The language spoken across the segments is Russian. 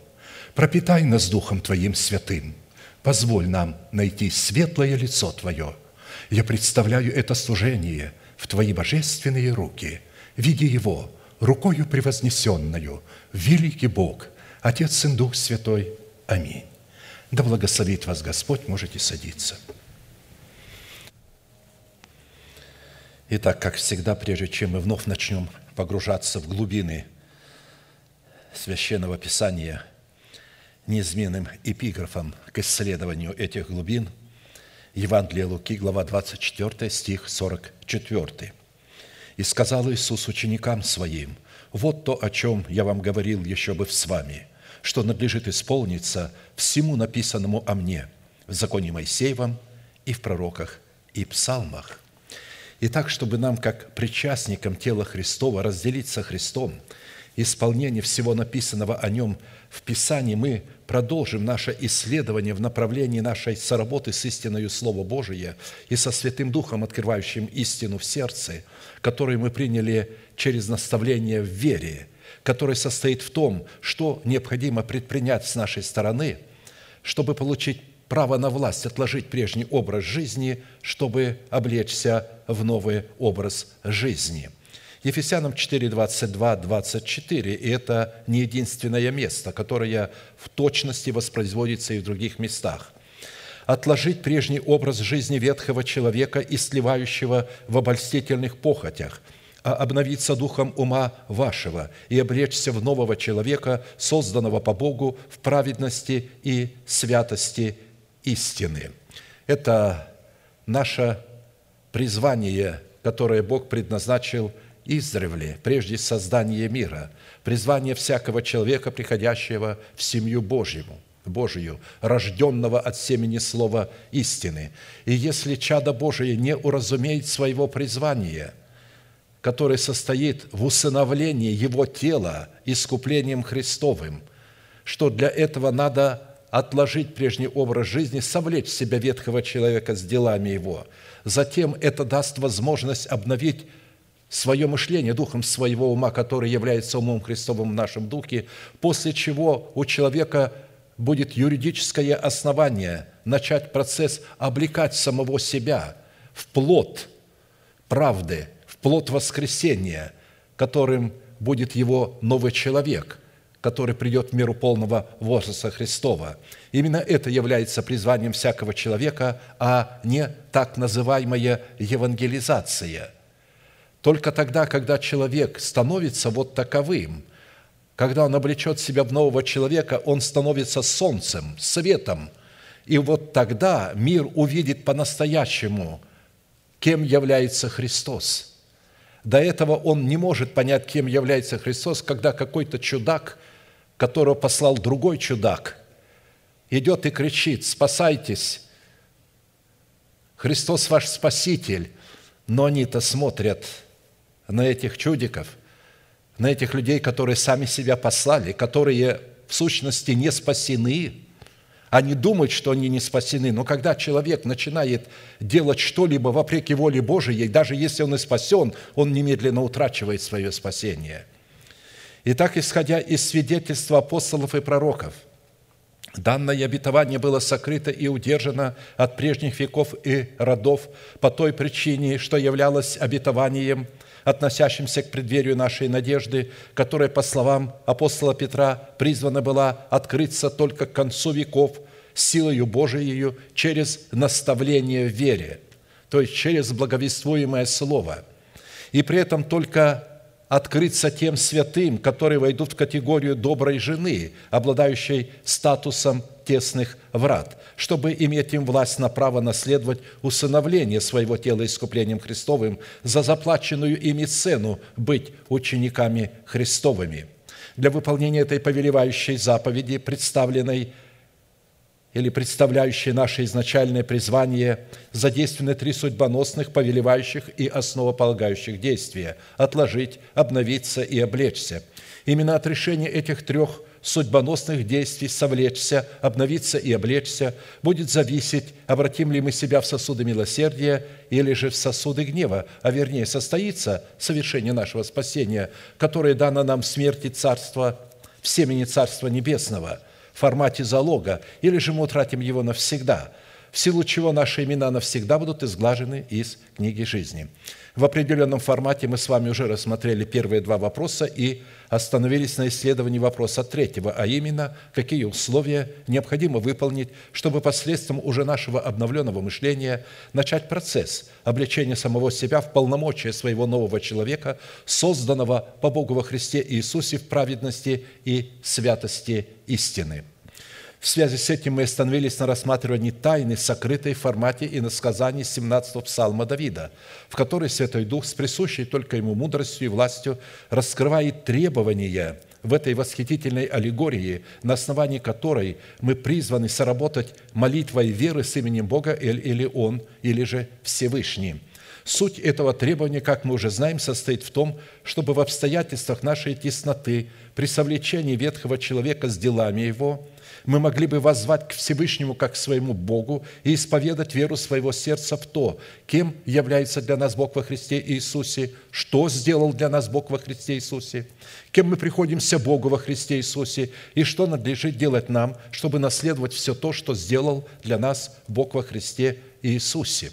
– пропитай нас Духом Твоим святым. Позволь нам найти светлое лицо Твое. Я представляю это служение в Твои божественные руки. Види его рукою превознесенную, великий Бог, Отец и Дух Святой. Аминь. Да благословит вас Господь, можете садиться. Итак, как всегда, прежде чем мы вновь начнем погружаться в глубины Священного Писания – неизменным эпиграфом к исследованию этих глубин Евангелие Луки, глава 24, стих 44. «И сказал Иисус ученикам Своим, «Вот то, о чем я вам говорил еще бы с вами, что надлежит исполниться всему написанному о мне в законе Моисеевом и в пророках и псалмах». И так, чтобы нам, как причастникам тела Христова, разделить со Христом исполнение всего написанного о Нем – в Писании мы продолжим наше исследование в направлении нашей соработы с истиною Слова Божия и со Святым Духом, открывающим истину в сердце, которую мы приняли через наставление в вере, которое состоит в том, что необходимо предпринять с нашей стороны, чтобы получить право на власть, отложить прежний образ жизни, чтобы облечься в новый образ жизни – Ефесянам 4, 22, 24, и это не единственное место, которое в точности воспроизводится и в других местах. «Отложить прежний образ жизни ветхого человека и сливающего в обольстительных похотях, а обновиться духом ума вашего и облечься в нового человека, созданного по Богу в праведности и святости истины». Это наше призвание, которое Бог предназначил – издревле, прежде создания мира, призвание всякого человека, приходящего в семью Божьему, Божию, рожденного от семени слова истины. И если чадо Божие не уразумеет своего призвания, которое состоит в усыновлении его тела искуплением Христовым, что для этого надо отложить прежний образ жизни, совлечь себя ветхого человека с делами его. Затем это даст возможность обновить свое мышление духом своего ума, который является умом Христовым в нашем духе, после чего у человека будет юридическое основание начать процесс облекать самого себя в плод правды, в плод воскресения, которым будет его новый человек, который придет в миру полного возраста Христова. Именно это является призванием всякого человека, а не так называемая евангелизация – только тогда, когда человек становится вот таковым, когда он облечет себя в нового человека, он становится солнцем, светом. И вот тогда мир увидит по-настоящему, кем является Христос. До этого он не может понять, кем является Христос, когда какой-то чудак, которого послал другой чудак, идет и кричит, спасайтесь, Христос ваш Спаситель. Но они-то смотрят – на этих чудиков, на этих людей, которые сами себя послали, которые в сущности не спасены, Они думают, что они не спасены. Но когда человек начинает делать что-либо вопреки воле Божией, даже если он и спасен, он немедленно утрачивает свое спасение. Итак, исходя из свидетельства апостолов и пророков – Данное обетование было сокрыто и удержано от прежних веков и родов по той причине, что являлось обетованием, относящимся к преддверию нашей надежды, которая, по словам апостола Петра, призвана была открыться только к концу веков силою Божией через наставление в вере, то есть через благовествуемое Слово. И при этом только открыться тем святым, которые войдут в категорию доброй жены, обладающей статусом тесных врат, чтобы иметь им власть на право наследовать усыновление своего тела искуплением Христовым за заплаченную ими цену быть учениками Христовыми. Для выполнения этой повелевающей заповеди, представленной или представляющие наше изначальное призвание, задействованы три судьбоносных, повелевающих и основополагающих действия – отложить, обновиться и облечься. Именно от решения этих трех судьбоносных действий совлечься, обновиться и облечься будет зависеть, обратим ли мы себя в сосуды милосердия или же в сосуды гнева, а вернее состоится совершение нашего спасения, которое дано нам в смерти Царства, в семени Царства Небесного – формате залога, или же мы утратим его навсегда, в силу чего наши имена навсегда будут изглажены из книги жизни. В определенном формате мы с вами уже рассмотрели первые два вопроса и остановились на исследовании вопроса третьего, а именно, какие условия необходимо выполнить, чтобы посредством уже нашего обновленного мышления начать процесс обличения самого себя в полномочия своего нового человека, созданного по Богу во Христе Иисусе в праведности и святости истины – в связи с этим мы остановились на рассматривании тайны, сокрытой в формате иносказаний 17-го псалма Давида, в которой Святой Дух с присущей только Ему мудростью и властью раскрывает требования в этой восхитительной аллегории, на основании которой мы призваны соработать молитвой веры с именем Бога или Он, или же Всевышний. Суть этого требования, как мы уже знаем, состоит в том, чтобы в обстоятельствах нашей тесноты, при совлечении ветхого человека с делами его – мы могли бы воззвать к Всевышнему как к своему Богу и исповедать веру своего сердца в то, кем является для нас Бог во Христе Иисусе, что сделал для нас Бог во Христе Иисусе, кем мы приходимся Богу во Христе Иисусе и что надлежит делать нам, чтобы наследовать все то, что сделал для нас Бог во Христе Иисусе.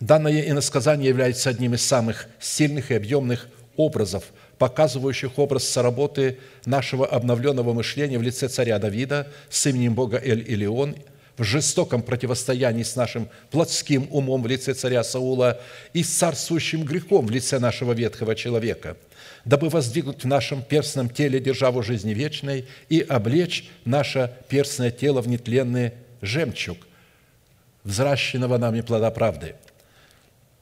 Данное иносказание является одним из самых сильных и объемных образов – показывающих образ соработы нашего обновленного мышления в лице царя Давида с именем Бога Эль-Илион в жестоком противостоянии с нашим плотским умом в лице царя Саула и с царствующим грехом в лице нашего ветхого человека, дабы воздвигнуть в нашем перстном теле державу жизни вечной и облечь наше перстное тело в нетленный жемчуг, взращенного нами плода правды.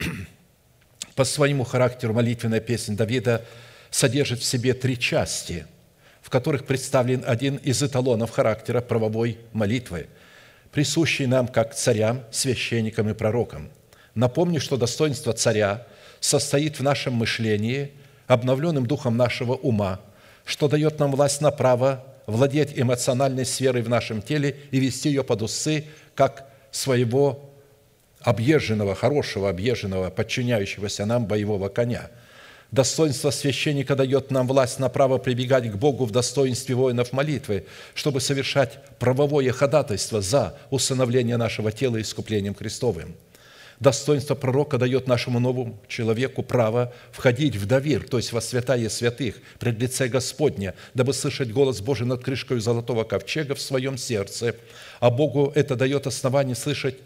По своему характеру молитвенная песня Давида – содержит в себе три части, в которых представлен один из эталонов характера правовой молитвы, присущий нам как царям, священникам и пророкам. Напомню, что достоинство царя состоит в нашем мышлении, обновленным духом нашего ума, что дает нам власть на право владеть эмоциональной сферой в нашем теле и вести ее под усы, как своего объезженного, хорошего объезженного, подчиняющегося нам боевого коня – Достоинство священника дает нам власть на право прибегать к Богу в достоинстве воинов молитвы, чтобы совершать правовое ходатайство за усыновление нашего тела искуплением Христовым. Достоинство пророка дает нашему новому человеку право входить в довир, то есть во святая святых, пред лице Господня, дабы слышать голос Божий над крышкой золотого ковчега в своем сердце. А Богу это дает основание слышать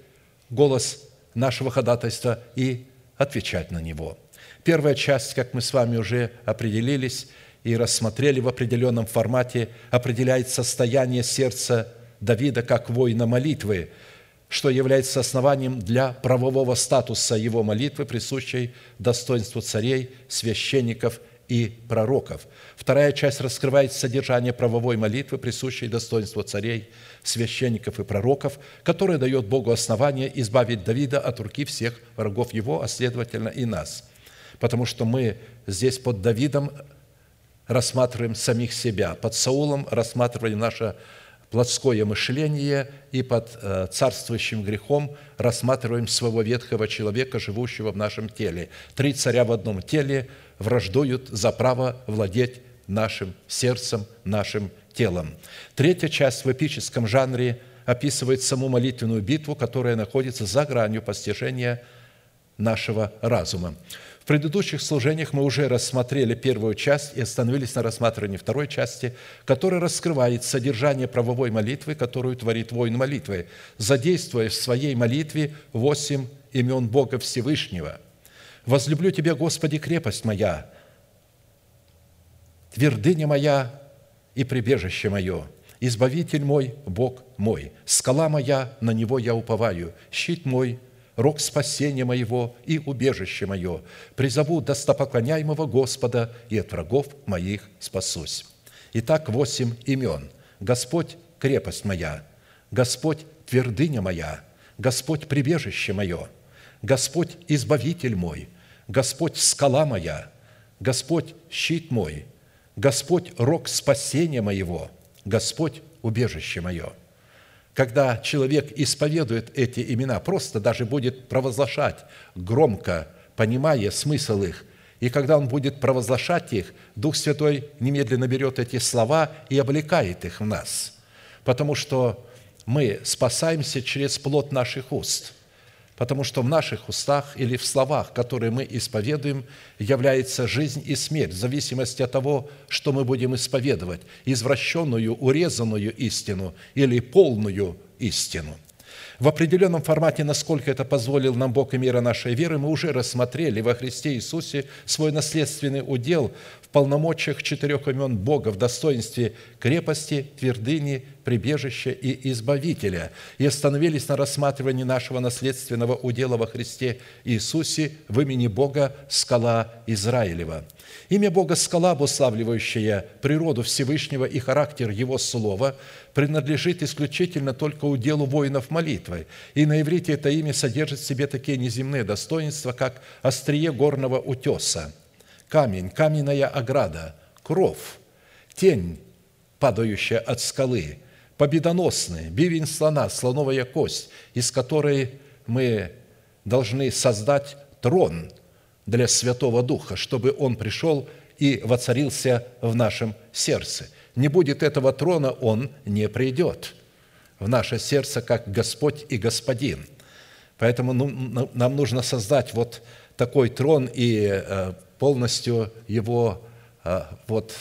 голос нашего ходатайства и отвечать на него – Первая часть, как мы с вами уже определились и рассмотрели в определенном формате, определяет состояние сердца Давида как воина молитвы, что является основанием для правового статуса его молитвы, присущей достоинству царей, священников и пророков. Вторая часть раскрывает содержание правовой молитвы, присущей достоинству царей, священников и пророков, которая дает Богу основание избавить Давида от руки всех врагов его, а следовательно и нас – потому что мы здесь под Давидом рассматриваем самих себя, под Саулом рассматривали наше плотское мышление и под э, царствующим грехом рассматриваем своего ветхого человека, живущего в нашем теле. Три царя в одном теле враждуют за право владеть нашим сердцем, нашим телом. Третья часть в эпическом жанре описывает саму молитвенную битву, которая находится за гранью постижения нашего разума. В предыдущих служениях мы уже рассмотрели первую часть и остановились на рассматривании второй части, которая раскрывает содержание правовой молитвы, которую творит воин молитвы, задействуя в своей молитве восемь имен Бога Всевышнего. «Возлюблю Тебя, Господи, крепость моя, твердыня моя и прибежище мое, Избавитель мой, Бог мой, скала моя, на Него я уповаю, щит мой, рог спасения моего и убежище мое. Призову достопоклоняемого Господа, и от врагов моих спасусь». Итак, восемь имен. Господь – крепость моя, Господь – твердыня моя, Господь – прибежище мое, Господь – избавитель мой, Господь – скала моя, Господь – щит мой, Господь – рог спасения моего, Господь – убежище мое – когда человек исповедует эти имена, просто даже будет провозглашать громко, понимая смысл их, и когда он будет провозглашать их, Дух Святой немедленно берет эти слова и облекает их в нас, потому что мы спасаемся через плод наших уст – потому что в наших устах или в словах, которые мы исповедуем, является жизнь и смерть, в зависимости от того, что мы будем исповедовать, извращенную, урезанную истину или полную истину. В определенном формате, насколько это позволил нам Бог и мира нашей веры, мы уже рассмотрели во Христе Иисусе свой наследственный удел в полномочиях четырех имен Бога в достоинстве крепости, твердыни, прибежища и избавителя, и остановились на рассматривании нашего наследственного удела во Христе Иисусе в имени Бога Скала Израилева. Имя Бога Скала, обуславливающее природу Всевышнего и характер Его Слова, принадлежит исключительно только уделу воинов молитвы, и на иврите это имя содержит в себе такие неземные достоинства, как острие горного утеса – камень, каменная ограда, кров, тень, падающая от скалы, победоносный, бивень слона, слоновая кость, из которой мы должны создать трон для Святого Духа, чтобы Он пришел и воцарился в нашем сердце. Не будет этого трона, Он не придет в наше сердце, как Господь и Господин. Поэтому ну, нам нужно создать вот такой трон и э, полностью его а, вот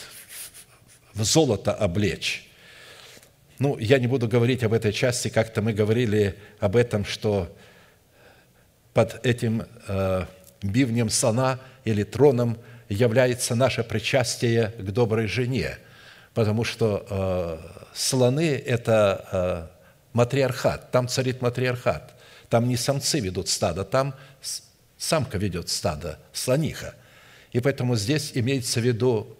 в золото облечь. Ну, я не буду говорить об этой части, как-то мы говорили об этом, что под этим э, бивнем сана или троном является наше причастие к доброй жене, потому что э, слоны – это э, матриархат, там царит матриархат, там не самцы ведут стадо, там самка ведет стадо, слониха – и поэтому здесь имеется в виду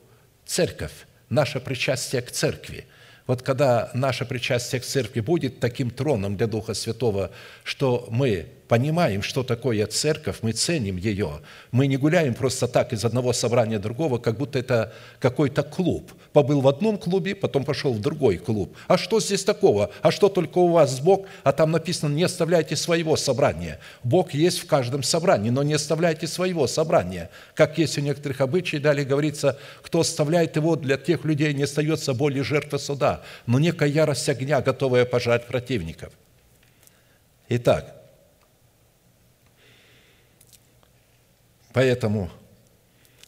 церковь, наше причастие к церкви. Вот когда наше причастие к церкви будет таким троном для Духа Святого, что мы понимаем, что такое церковь, мы ценим ее. Мы не гуляем просто так из одного собрания другого, как будто это какой-то клуб. Побыл в одном клубе, потом пошел в другой клуб. А что здесь такого? А что только у вас Бог? А там написано, не оставляйте своего собрания. Бог есть в каждом собрании, но не оставляйте своего собрания. Как есть у некоторых обычаев, далее говорится, кто оставляет его, для тех людей не остается более жертвы суда, но некая ярость огня, готовая пожать противников. Итак, Поэтому,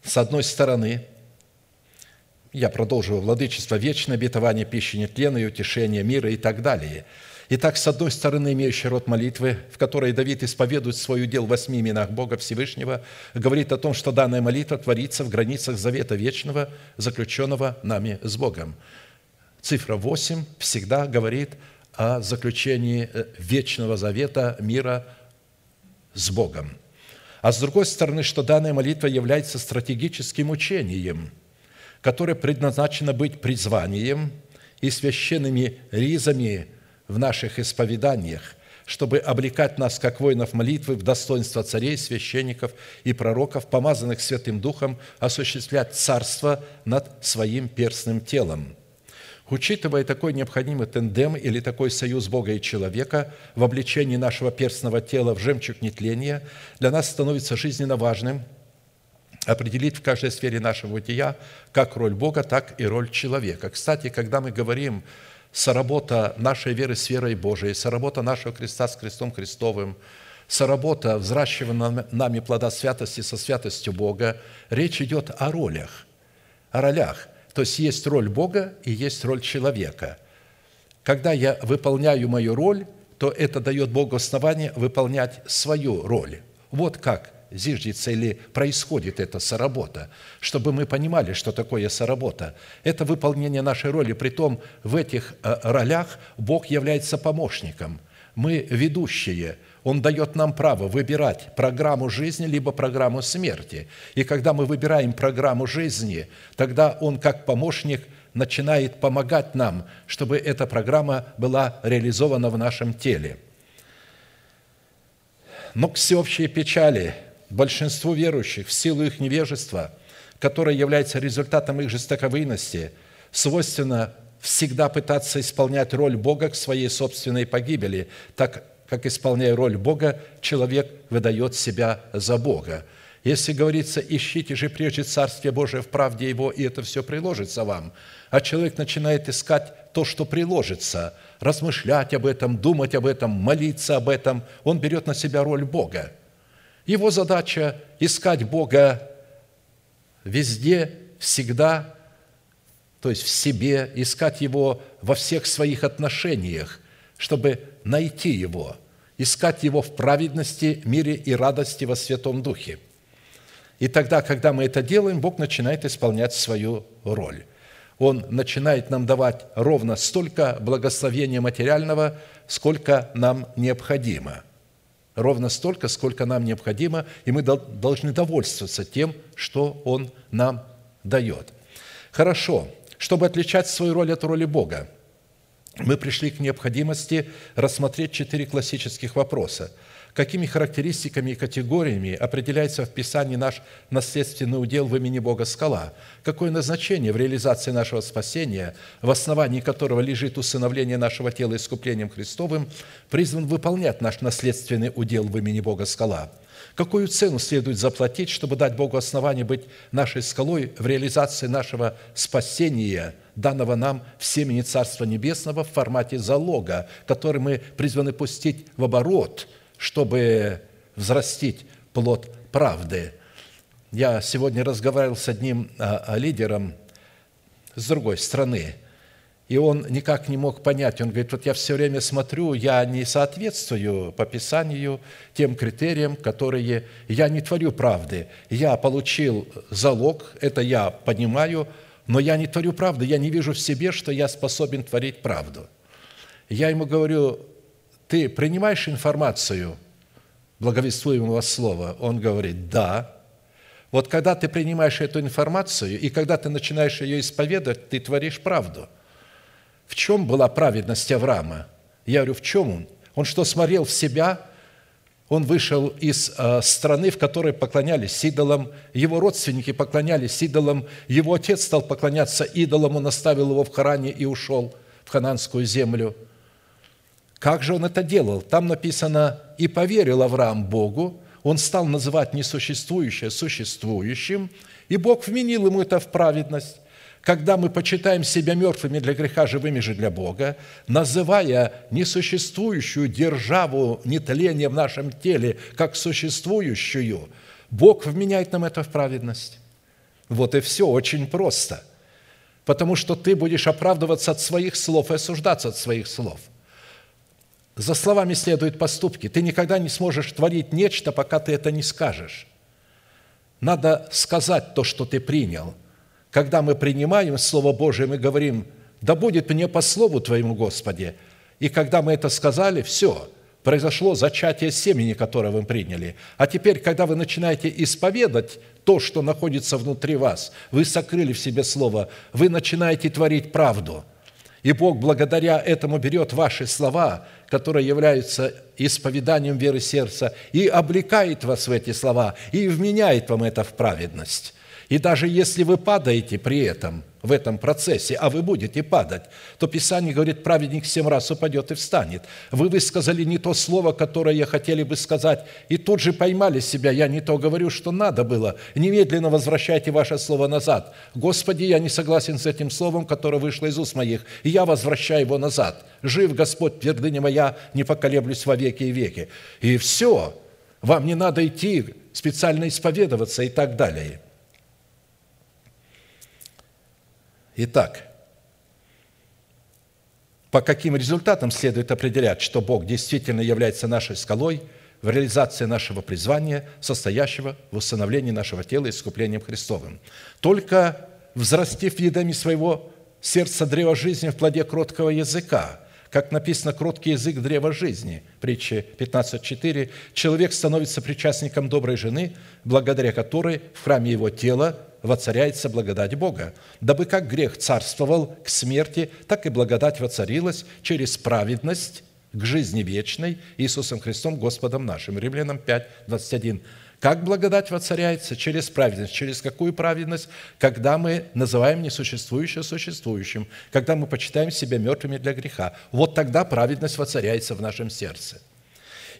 с одной стороны, я продолжу владычество вечное, обетование пищи нетленной, утешение мира и так далее. Итак, с одной стороны, имеющий род молитвы, в которой Давид исповедует свой удел в восьми именах Бога Всевышнего, говорит о том, что данная молитва творится в границах завета вечного, заключенного нами с Богом. Цифра 8 всегда говорит о заключении э, вечного завета мира с Богом – а с другой стороны, что данная молитва является стратегическим учением, которое предназначено быть призванием и священными ризами в наших исповеданиях, чтобы облекать нас, как воинов молитвы, в достоинство царей, священников и пророков, помазанных Святым Духом, осуществлять царство над своим перстным телом. Учитывая такой необходимый тендем или такой союз Бога и человека в обличении нашего перстного тела в жемчуг нетления, для нас становится жизненно важным определить в каждой сфере нашего бытия как роль Бога, так и роль человека. Кстати, когда мы говорим соработа нашей веры с верой Божией, соработа нашего креста с крестом Христовым, соработа взращивания нами плода святости со святостью Бога, речь идет о ролях, о ролях – то есть есть роль Бога и есть роль человека. Когда я выполняю мою роль, то это дает Богу основание выполнять свою роль. Вот как зиждется или происходит эта соработа, чтобы мы понимали, что такое соработа. Это выполнение нашей роли, при том в этих э, ролях Бог является помощником. Мы ведущие – он дает нам право выбирать программу жизни либо программу смерти. И когда мы выбираем программу жизни, тогда Он как помощник начинает помогать нам, чтобы эта программа была реализована в нашем теле. Но к всеобщей печали большинству верующих в силу их невежества, которое является результатом их жестоковыйности, свойственно всегда пытаться исполнять роль Бога к своей собственной погибели, так как исполняя роль Бога, человек выдает себя за Бога. Если говорится, ищите же прежде Царствие Божие в правде Его, и это все приложится вам, а человек начинает искать то, что приложится, размышлять об этом, думать об этом, молиться об этом, он берет на себя роль Бога. Его задача – искать Бога везде, всегда, то есть в себе, искать Его во всех своих отношениях, чтобы найти Его, искать Его в праведности, мире и радости во Святом Духе. И тогда, когда мы это делаем, Бог начинает исполнять свою роль. Он начинает нам давать ровно столько благословения материального, сколько нам необходимо. Ровно столько, сколько нам необходимо, и мы должны довольствоваться тем, что Он нам дает. Хорошо. Чтобы отличать свою роль от роли Бога, мы пришли к необходимости рассмотреть четыре классических вопроса. Какими характеристиками и категориями определяется в Писании наш наследственный удел в имени Бога скала? Какое назначение в реализации нашего спасения, в основании которого лежит усыновление нашего тела искуплением Христовым, призван выполнять наш наследственный удел в имени Бога скала – Какую цену следует заплатить, чтобы дать Богу основание быть нашей скалой в реализации нашего спасения, данного нам в семени Царства Небесного в формате залога, который мы призваны пустить в оборот, чтобы взрастить плод правды. Я сегодня разговаривал с одним а, лидером с другой страны – и он никак не мог понять. Он говорит, вот я все время смотрю, я не соответствую по Писанию тем критериям, которые... Я не творю правды. Я получил залог, это я понимаю, но я не творю правды. Я не вижу в себе, что я способен творить правду. Я ему говорю, ты принимаешь информацию благовествуемого слова? Он говорит, да. Вот когда ты принимаешь эту информацию, и когда ты начинаешь ее исповедовать, ты творишь правду – в чем была праведность Авраама? Я говорю, в чем он? Он что, смотрел в себя? Он вышел из э, страны, в которой поклонялись идолам, его родственники поклонялись идолам, его отец стал поклоняться идолам, он оставил его в Харане и ушел в хананскую землю. Как же он это делал? Там написано, «И поверил Авраам Богу, он стал называть несуществующее существующим, и Бог вменил ему это в праведность когда мы почитаем себя мертвыми для греха, живыми же для Бога, называя несуществующую державу нетления в нашем теле как существующую, Бог вменяет нам это в праведность. Вот и все, очень просто. Потому что ты будешь оправдываться от своих слов и осуждаться от своих слов. За словами следуют поступки. Ты никогда не сможешь творить нечто, пока ты это не скажешь. Надо сказать то, что ты принял – когда мы принимаем Слово Божие, мы говорим, да будет мне по Слову Твоему, Господи. И когда мы это сказали, все, произошло зачатие семени, которое вы приняли. А теперь, когда вы начинаете исповедать то, что находится внутри вас, вы сокрыли в себе Слово, вы начинаете творить правду. И Бог благодаря этому берет ваши слова, которые являются исповеданием веры сердца, и облекает вас в эти слова, и вменяет вам это в праведность. И даже если вы падаете при этом, в этом процессе, а вы будете падать, то Писание говорит, праведник семь раз упадет и встанет. Вы высказали не то слово, которое хотели бы сказать, и тут же поймали себя, я не то говорю, что надо было. Немедленно возвращайте ваше слово назад. Господи, я не согласен с этим словом, которое вышло из уст моих, и я возвращаю его назад. Жив Господь, твердыня моя, не поколеблюсь во веки и веки. И все. Вам не надо идти специально исповедоваться и так далее – Итак, по каким результатам следует определять, что Бог действительно является нашей скалой в реализации нашего призвания, состоящего в установлении нашего тела искуплением Христовым? Только взрастив едами своего сердца древа жизни в плоде кроткого языка, как написано, кроткий язык древа жизни, притча 15.4, человек становится причастником доброй жены, благодаря которой в храме его тела воцаряется благодать Бога, дабы как грех царствовал к смерти, так и благодать воцарилась через праведность к жизни вечной Иисусом Христом Господом нашим. Римлянам 5, 21. Как благодать воцаряется? Через праведность. Через какую праведность? Когда мы называем несуществующее существующим, когда мы почитаем себя мертвыми для греха. Вот тогда праведность воцаряется в нашем сердце.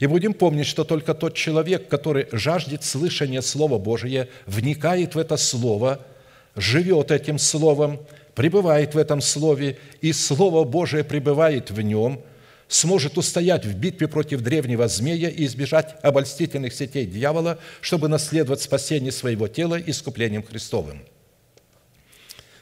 И будем помнить, что только тот человек, который жаждет слышания Слова Божия, вникает в это Слово, живет этим Словом, пребывает в этом Слове, и Слово Божие пребывает в нем, сможет устоять в битве против древнего змея и избежать обольстительных сетей дьявола, чтобы наследовать спасение своего тела искуплением Христовым.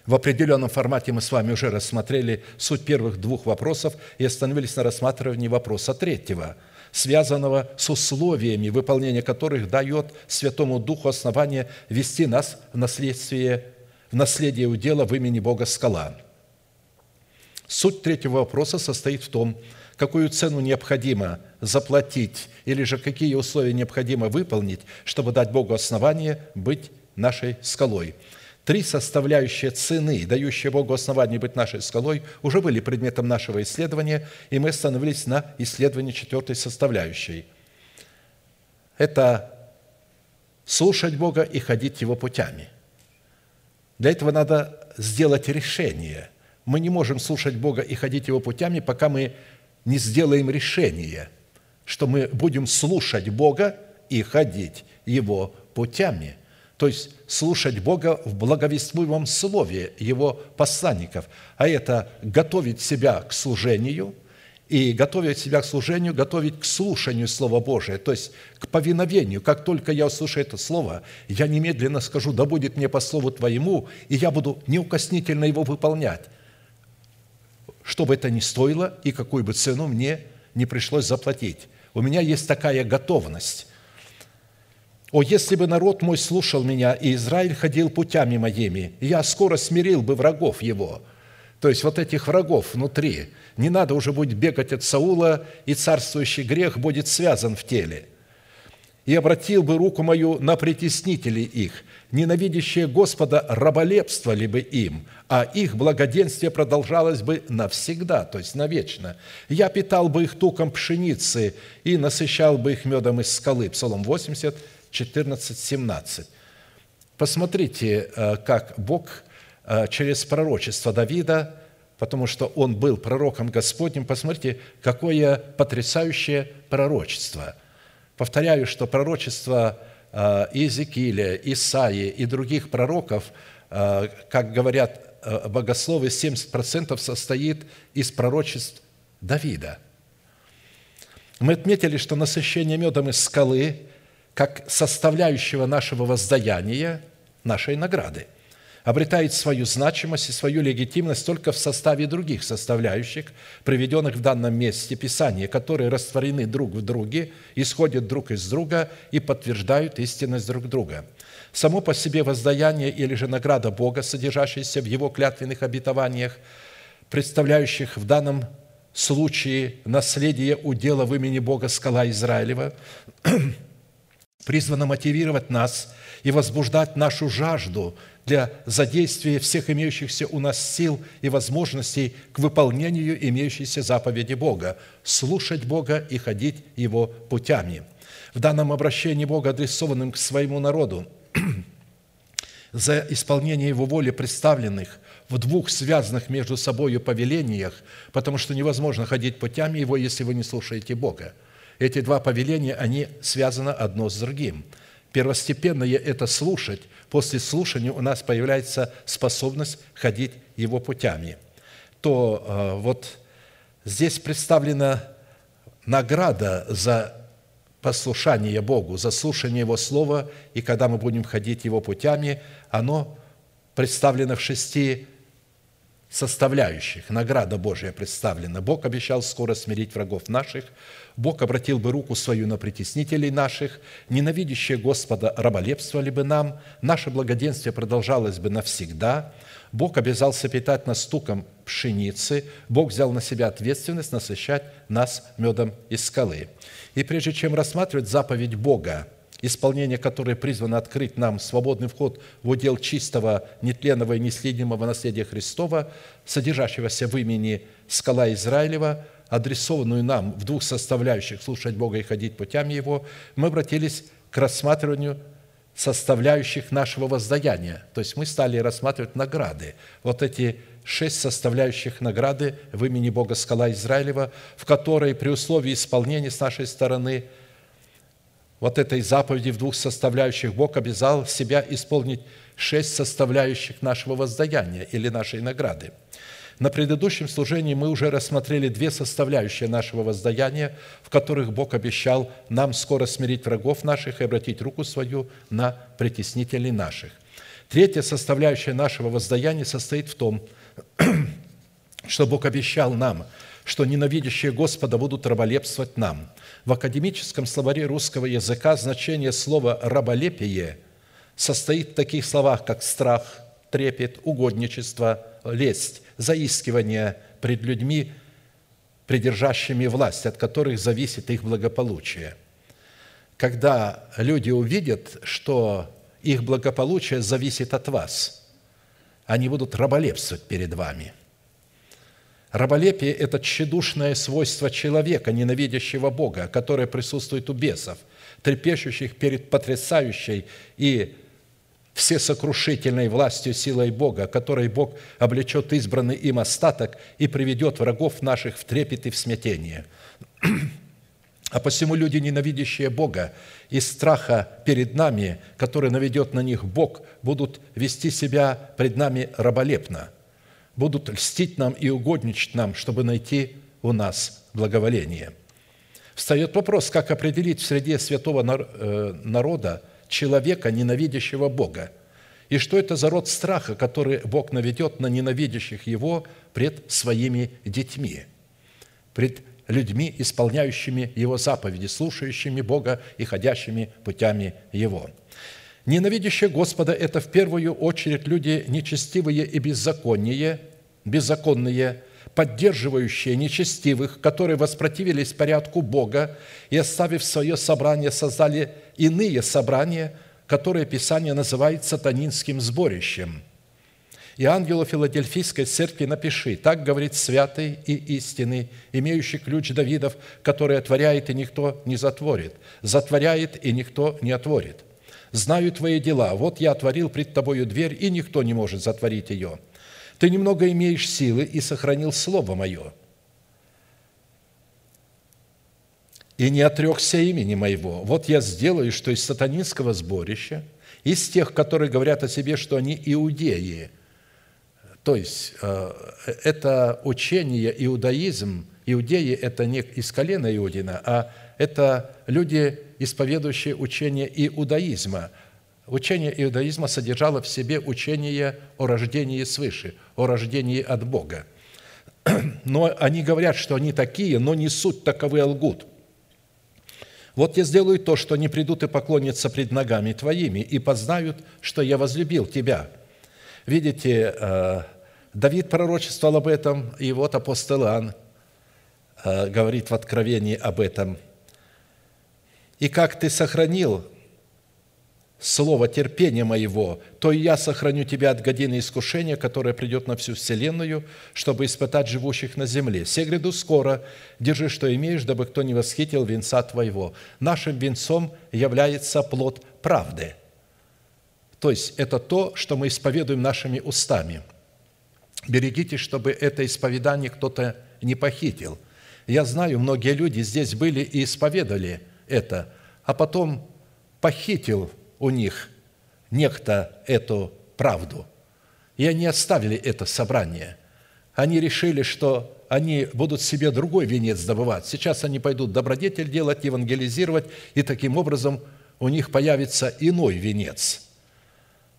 В определенном формате мы с вами уже рассмотрели суть первых двух вопросов и остановились на рассматривании вопроса третьего – связанного с условиями, выполнения которых дает Святому Духу основание вести нас в наследие, в наследие удела в имени Бога скала. Суть третьего вопроса состоит в том, какую цену необходимо заплатить или же какие условия необходимо выполнить, чтобы дать Богу основание быть нашей скалой – Три составляющие цены, дающие Богу основание быть нашей скалой, уже были предметом нашего исследования, и мы остановились на исследовании четвертой составляющей. Это слушать Бога и ходить Его путями. Для этого надо сделать решение. Мы не можем слушать Бога и ходить Его путями, пока мы не сделаем решение, что мы будем слушать Бога и ходить Его путями – то есть слушать Бога в благовествуемом слове Его посланников, а это готовить себя к служению и готовить себя к служению, готовить к слушанию Слова Божия, то есть к повиновению. Как только я услышу это Слово, я немедленно скажу, да будет мне по Слову Твоему, и я буду неукоснительно его выполнять, что бы это ни стоило и какую бы цену мне не пришлось заплатить. У меня есть такая готовность – «О, если бы народ мой слушал меня, и Израиль ходил путями моими, я скоро смирил бы врагов его». То есть вот этих врагов внутри. Не надо уже будет бегать от Саула, и царствующий грех будет связан в теле. «И обратил бы руку мою на притеснителей их, ненавидящие Господа раболепствовали бы им, а их благоденствие продолжалось бы навсегда, то есть навечно. Я питал бы их туком пшеницы и насыщал бы их медом из скалы». Псалом 80, 14, 17. Посмотрите, э, как Бог э, через пророчество Давида, потому что он был пророком Господним, посмотрите, какое потрясающее пророчество. Повторяю, что пророчество э, Иезекииля, Исаии и других пророков, как говорят богословы, 70% состоит из пророчеств Давида. Мы отметили, что насыщение медом из скалы – как составляющего нашего воздаяния, нашей награды, обретает свою значимость и свою легитимность только в составе других составляющих, приведенных в данном месте Писания, которые растворены друг в друге, исходят друг из друга и подтверждают истинность друг друга. Само по себе воздаяние или же награда Бога, содержащаяся в Его клятвенных обетованиях, представляющих в данном случае наследие удела в имени Бога скала Израилева – призвана мотивировать нас и возбуждать нашу жажду для задействия всех имеющихся у нас сил и возможностей к выполнению имеющейся заповеди Бога, слушать Бога и ходить Его путями. В данном обращении Бога, адресованном к своему народу, за исполнение Его воли, представленных в двух связанных между собой повелениях, потому что невозможно ходить путями Его, если вы не слушаете Бога. Эти два повеления, они связаны одно с другим. Первостепенное – это слушать. После слушания у нас появляется способность ходить Его путями. То э, вот здесь представлена награда за послушание Богу, за слушание Его Слова, и когда мы будем ходить Его путями, оно представлено в шести составляющих. Награда Божия представлена. Бог обещал скоро смирить врагов наших. Бог обратил бы руку свою на притеснителей наших. Ненавидящие Господа раболепствовали бы нам. Наше благоденствие продолжалось бы навсегда. Бог обязался питать нас стуком пшеницы. Бог взял на себя ответственность насыщать нас медом из скалы. И прежде чем рассматривать заповедь Бога, исполнение которой призвано открыть нам свободный вход в удел чистого, нетленного и неследимого наследия Христова, содержащегося в имени «Скала Израилева», адресованную нам в двух составляющих «слушать Бога и ходить путями Его», мы обратились к рассматриванию составляющих нашего воздаяния. То есть мы стали рассматривать награды. Вот эти шесть составляющих награды в имени Бога Скала Израилева, в которой при условии исполнения с нашей стороны вот этой заповеди в двух составляющих Бог обязал себя исполнить шесть составляющих нашего воздаяния или нашей награды. На предыдущем служении мы уже рассмотрели две составляющие нашего воздаяния, в которых Бог обещал нам скоро смирить врагов наших и обратить руку свою на притеснителей наших. Третья составляющая нашего воздаяния состоит в том, что Бог обещал нам, что ненавидящие Господа будут раболепствовать нам. В академическом словаре русского языка значение слова «раболепие» состоит в таких словах, как страх, трепет, угодничество, лесть, заискивание пред людьми, придержащими власть, от которых зависит их благополучие. Когда люди увидят, что их благополучие зависит от вас, они будут раболепствовать перед вами. Раболепие – это тщедушное свойство человека, ненавидящего Бога, которое присутствует у бесов, трепещущих перед потрясающей и всесокрушительной властью силой Бога, которой Бог облечет избранный им остаток и приведет врагов наших в трепет и в смятение. А посему люди, ненавидящие Бога, из страха перед нами, который наведет на них Бог, будут вести себя пред нами раболепно, будут льстить нам и угодничать нам, чтобы найти у нас благоволение. Встает вопрос, как определить в среде святого э, народа человека, ненавидящего Бога. И что это за род страха, который Бог наведет на ненавидящих Его пред своими детьми, пред людьми, исполняющими Его заповеди, слушающими Бога и ходящими путями Его. Ненавидящие Господа – это в первую очередь люди нечестивые и беззаконные, беззаконные, поддерживающие нечестивых, которые воспротивились порядку Бога и, оставив свое собрание, создали иные собрания, которые Писание называет сатанинским сборищем. И ангелу Филадельфийской церкви напиши, так говорит святый и истинный, имеющий ключ Давидов, который отворяет, и никто не затворит, затворяет, и никто не отворит. Знаю твои дела, вот я отворил пред тобою дверь, и никто не может затворить ее. Ты немного имеешь силы и сохранил слово мое – и не отрекся имени моего. Вот я сделаю, что из сатанинского сборища, из тех, которые говорят о себе, что они иудеи, то есть э, это учение, иудаизм, иудеи – это не из колена Иудина, а это люди, исповедующие учение иудаизма. Учение иудаизма содержало в себе учение о рождении свыше, о рождении от Бога. Но они говорят, что они такие, но не суть таковы лгут – вот я сделаю то, что они придут и поклонятся пред ногами Твоими и познают, что я возлюбил Тебя». Видите, э, Давид пророчествовал об этом, и вот апостол Иоанн э, говорит в Откровении об этом. «И как ты сохранил слово терпения моего, то и я сохраню тебя от годины искушения, которое придет на всю вселенную, чтобы испытать живущих на земле. Все гряду скоро, держи, что имеешь, дабы кто не восхитил венца твоего. Нашим венцом является плод правды. То есть это то, что мы исповедуем нашими устами. Берегите, чтобы это исповедание кто-то не похитил. Я знаю, многие люди здесь были и исповедовали это, а потом похитил у них некто эту правду. И они оставили это собрание. Они решили, что они будут себе другой венец добывать. Сейчас они пойдут добродетель делать, евангелизировать, и таким образом у них появится иной венец.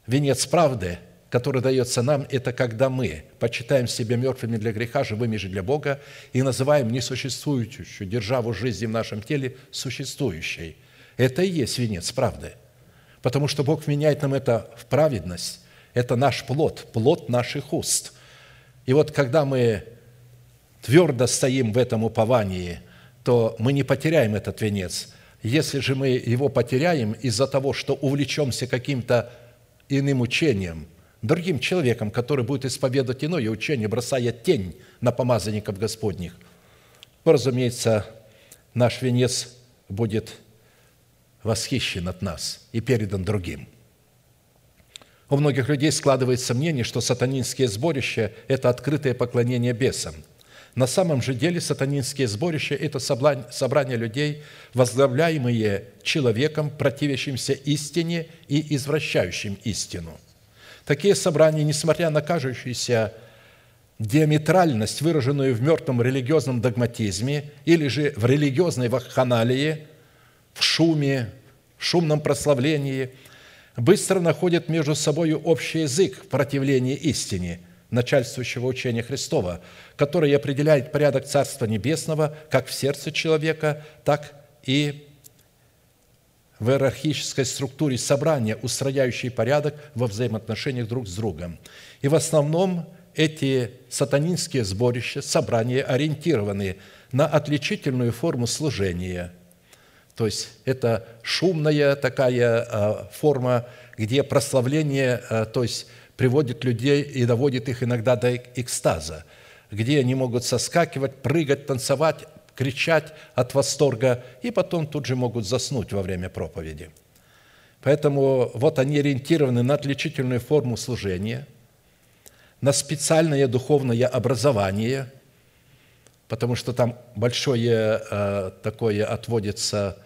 Венец правды, который дается нам, это когда мы почитаем себя мертвыми для греха, живыми же для Бога, и называем несуществующую державу жизни в нашем теле существующей. Это и есть венец правды. Потому что Бог меняет нам это в праведность. Это наш плод, плод наших уст. И вот когда мы твердо стоим в этом уповании, то мы не потеряем этот венец. Если же мы его потеряем из-за того, что увлечемся каким-то иным учением, другим человеком, который будет исповедовать иное учение, бросая тень на помазанников Господних, то, разумеется, наш венец будет восхищен от нас и передан другим. У многих людей складывается мнение, что сатанинские сборища – это открытое поклонение бесам – на самом же деле сатанинские сборища – это собрание людей, возглавляемые человеком, противящимся истине и извращающим истину. Такие собрания, несмотря на кажущуюся диаметральность, выраженную в мертвом религиозном догматизме или же в религиозной вакханалии, в шуме, шумном прославлении, быстро находят между собой общий язык в противлении истине – начальствующего учения Христова, который определяет порядок Царства Небесного как в сердце человека, так и в иерархической структуре собрания, устрояющей порядок во взаимоотношениях друг с другом. И в основном эти сатанинские сборища, собрания ориентированы на отличительную форму служения. То есть это шумная такая а, форма, где прославление, а, то есть приводит людей и доводит их иногда до экстаза, где они могут соскакивать, прыгать, танцевать, кричать от восторга, и потом тут же могут заснуть во время проповеди. Поэтому вот они ориентированы на отличительную форму служения, на специальное духовное образование, потому что там большое э, такое отводится,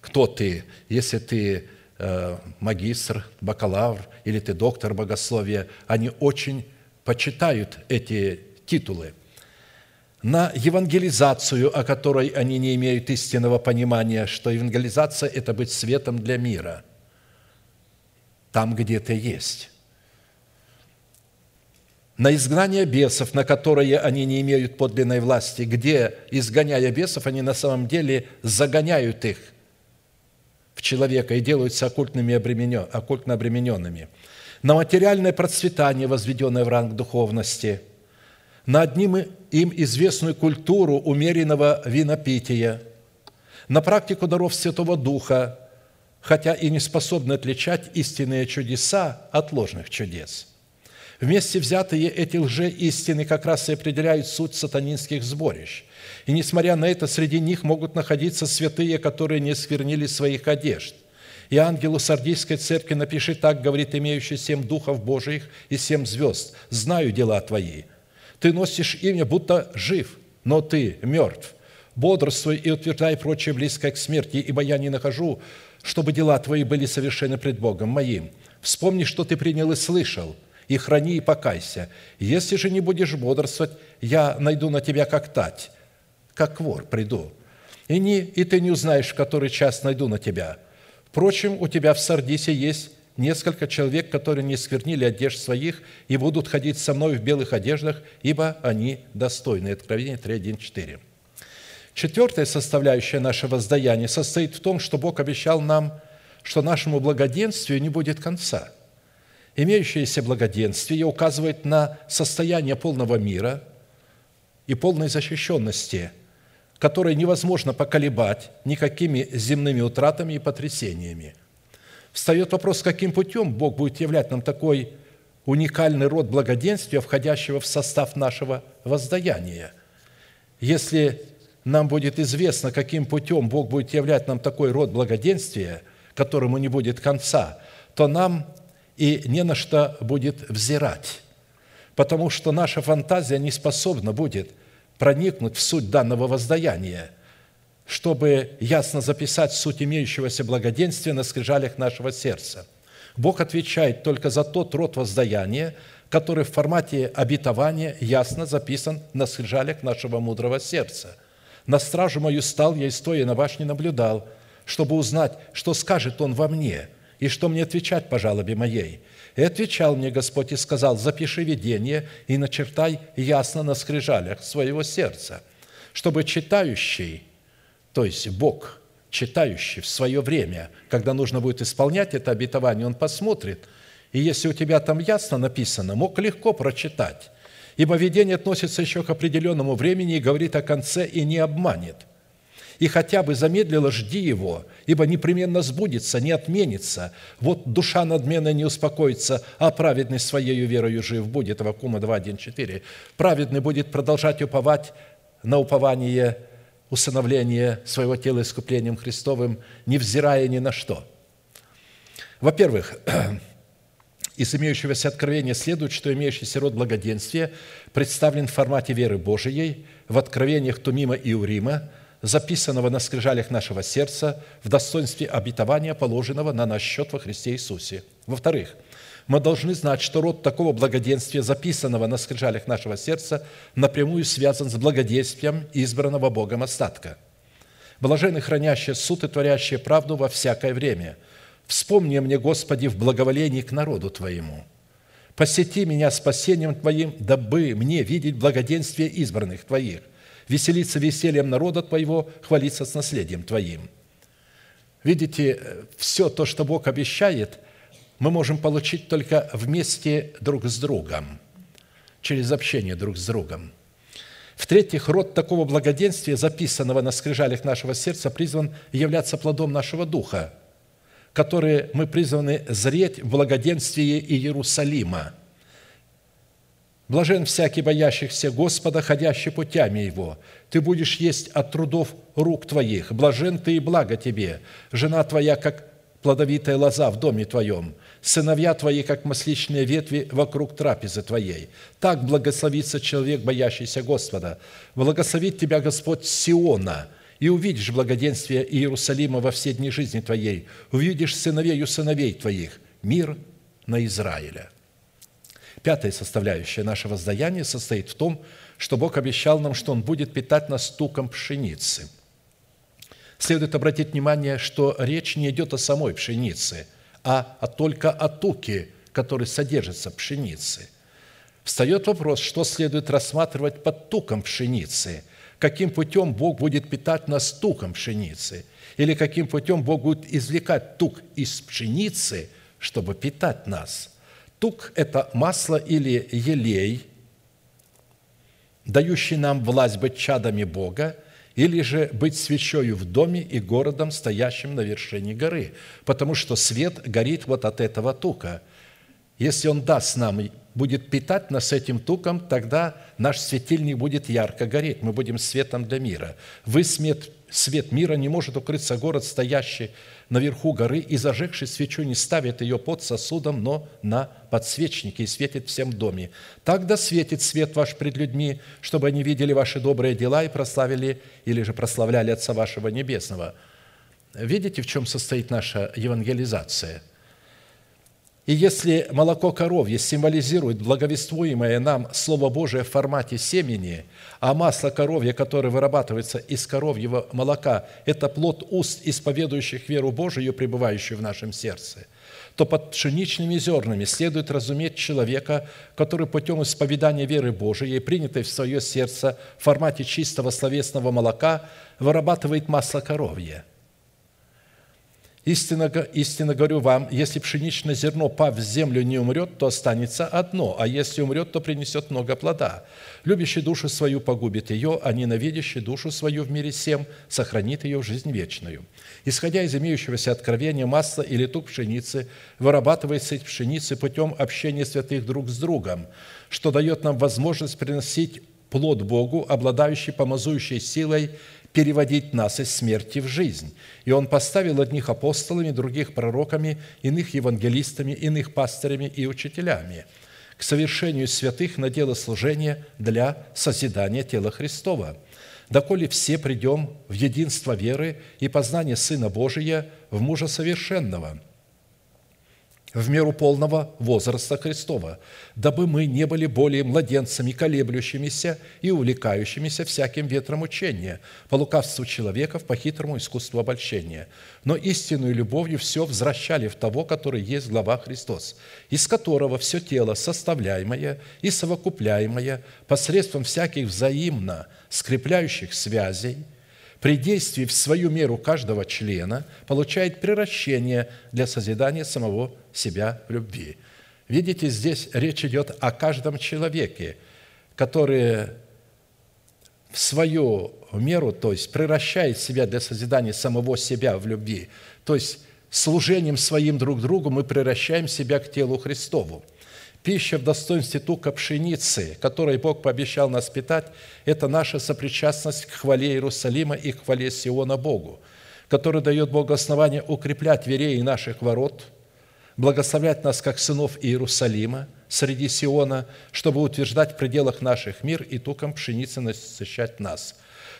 кто ты, если ты Э, магистр, бакалавр или ты доктор богословия, они очень почитают эти титулы. На евангелизацию, о которой они не имеют истинного понимания, что евангелизация – это быть светом для мира, там, где ты есть. На изгнание бесов, на которые они не имеют подлинной власти, где, изгоняя бесов, они на самом деле загоняют их в человека и делаются оккультными обременен, оккультно обремененными, на материальное процветание, возведенное в ранг духовности, на одним им известную культуру умеренного винопития, на практику даров Святого Духа, хотя и не способны отличать истинные чудеса от ложных чудес. Вместе взятые эти лжеистины как раз и определяют суть сатанинских сборищ – и несмотря на это, среди них могут находиться святые, которые не сквернили своих одежд. И ангелу Сардийской церкви напиши так, говорит имеющий семь духов Божиих и семь звезд. Знаю дела твои. Ты носишь имя, будто жив, но ты мертв. Бодрствуй и утверждай прочее близкое к смерти, ибо я не нахожу, чтобы дела твои были совершены пред Богом моим. Вспомни, что ты принял и слышал, и храни и покайся. Если же не будешь бодрствовать, я найду на тебя как тать, как вор приду, и, не, и ты не узнаешь, в который час найду на тебя. Впрочем, у тебя в Сардисе есть несколько человек, которые не сквернили одежд своих и будут ходить со мной в белых одеждах, ибо они достойны». Откровение 3.1.4. Четвертая составляющая нашего воздаяния состоит в том, что Бог обещал нам, что нашему благоденствию не будет конца. Имеющееся благоденствие указывает на состояние полного мира и полной защищенности – которые невозможно поколебать никакими земными утратами и потрясениями. Встает вопрос, каким путем Бог будет являть нам такой уникальный род благоденствия, входящего в состав нашего воздаяния. Если нам будет известно, каким путем Бог будет являть нам такой род благоденствия, которому не будет конца, то нам и не на что будет взирать, потому что наша фантазия не способна будет проникнуть в суть данного воздаяния, чтобы ясно записать суть имеющегося благоденствия на скрижалях нашего сердца. Бог отвечает только за тот род воздаяния, который в формате обетования ясно записан на скрижалях нашего мудрого сердца. «На стражу мою стал я и стоя на башне наблюдал, чтобы узнать, что скажет он во мне, и что мне отвечать по жалобе моей. И отвечал мне Господь и сказал, запиши видение и начертай ясно на скрижалях своего сердца, чтобы читающий, то есть Бог, читающий в свое время, когда нужно будет исполнять это обетование, он посмотрит, и если у тебя там ясно написано, мог легко прочитать, ибо видение относится еще к определенному времени и говорит о конце и не обманет – и хотя бы замедлило, жди его, ибо непременно сбудется, не отменится. Вот душа надменная не успокоится, а праведный своей верою жив будет». Авакума 2.1.4. «Праведный будет продолжать уповать на упование усыновления своего тела искуплением Христовым, невзирая ни на что». Во-первых, из имеющегося откровения следует, что имеющийся род благоденствия представлен в формате веры Божией в откровениях Тумима и Урима – записанного на скрижалях нашего сердца в достоинстве обетования, положенного на наш счет во Христе Иисусе. Во-вторых, мы должны знать, что род такого благоденствия, записанного на скрижалях нашего сердца, напрямую связан с благодействием избранного Богом остатка. Блажены, хранящие суд и творящие правду во всякое время. Вспомни мне, Господи, в благоволении к народу Твоему. Посети меня спасением Твоим, дабы мне видеть благоденствие избранных Твоих веселиться весельем народа Твоего, хвалиться с наследием Твоим». Видите, все то, что Бог обещает, мы можем получить только вместе друг с другом, через общение друг с другом. В-третьих, род такого благоденствия, записанного на скрижалях нашего сердца, призван являться плодом нашего духа, который мы призваны зреть в благоденствии Иерусалима – Блажен всякий боящихся Господа, ходящий путями Его. Ты будешь есть от трудов рук твоих. Блажен ты и благо тебе. Жена твоя, как плодовитая лоза в доме твоем. Сыновья твои, как масличные ветви вокруг трапезы твоей. Так благословится человек, боящийся Господа. Благословит тебя Господь Сиона, и увидишь благоденствие Иерусалима во все дни жизни твоей. Увидишь сыновей у сыновей твоих. Мир на Израиля. Пятая составляющая нашего воздаяния состоит в том, что Бог обещал нам, что Он будет питать нас туком пшеницы. Следует обратить внимание, что речь не идет о самой пшенице, а только о туке, который содержится в пшенице. Встает вопрос, что следует рассматривать под туком пшеницы, каким путем Бог будет питать нас туком пшеницы, или каким путем Бог будет извлекать тук из пшеницы, чтобы питать нас – Тук – это масло или елей, дающий нам власть быть чадами Бога, или же быть свечою в доме и городом, стоящим на вершине горы, потому что свет горит вот от этого тука. Если Он даст нам, будет питать нас этим туком, тогда наш светильник будет ярко гореть, мы будем светом для мира. Вы свет, свет мира, не может укрыться город, стоящий наверху горы и, зажегший свечу, не ставит ее под сосудом, но на подсвечнике и светит всем доме. Тогда светит свет ваш пред людьми, чтобы они видели ваши добрые дела и прославили или же прославляли Отца вашего Небесного». Видите, в чем состоит наша евангелизация – и если молоко коровье символизирует благовествуемое нам Слово Божие в формате семени, а масло коровье, которое вырабатывается из коровьего молока, это плод уст, исповедующих веру Божию, пребывающую в нашем сердце, то под пшеничными зернами следует разуметь человека, который путем исповедания веры Божией, принятой в свое сердце в формате чистого словесного молока, вырабатывает масло коровье – Истинно, истинно говорю вам, если пшеничное зерно, пав в землю, не умрет, то останется одно, а если умрет, то принесет много плода. Любящий душу свою погубит ее, а ненавидящий душу свою в мире всем сохранит ее в жизнь вечную. Исходя из имеющегося откровения, масло или тук пшеницы вырабатывается из пшеницы путем общения святых друг с другом, что дает нам возможность приносить плод Богу, обладающий помазующей силой переводить нас из смерти в жизнь. И Он поставил одних апостолами, других пророками, иных евангелистами, иных пастырями и учителями. К совершению святых на дело служения для созидания тела Христова, доколе все придем в единство веры и познание Сына Божия в мужа совершенного – в меру полного возраста Христова, дабы мы не были более младенцами, колеблющимися и увлекающимися всяким ветром учения, по лукавству человеков, по хитрому искусству обольщения, но истинную любовью все возвращали в того, который есть глава Христос, из которого все тело, составляемое и совокупляемое посредством всяких взаимно скрепляющих связей – при действии в свою меру каждого члена получает превращение для созидания самого себя в любви. Видите, здесь речь идет о каждом человеке, который в свою меру, то есть превращает себя для созидания самого себя в любви, то есть служением своим друг другу мы превращаем себя к телу Христову. Пища в достоинстве тука пшеницы, которой Бог пообещал нас питать, это наша сопричастность к хвале Иерусалима и к хвале Сиона Богу, который дает Богу основание укреплять вереи наших ворот, благословлять нас как сынов Иерусалима среди Сиона, чтобы утверждать в пределах наших мир и туком пшеницы насыщать нас.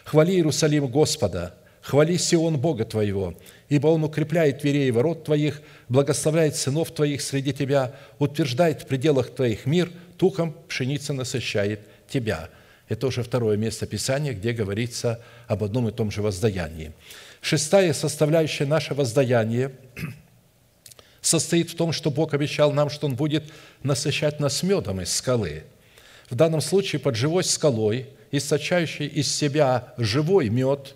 Хвали Иерусалим Господа, хвали Сион Бога твоего, ибо Он укрепляет дверей ворот Твоих, благословляет сынов Твоих среди Тебя, утверждает в пределах Твоих мир, тухом пшеница насыщает Тебя». Это уже второе место Писания, где говорится об одном и том же воздаянии. Шестая составляющая нашего воздаяния состоит в том, что Бог обещал нам, что Он будет насыщать нас медом из скалы. В данном случае под живой скалой, источающей из себя живой мед,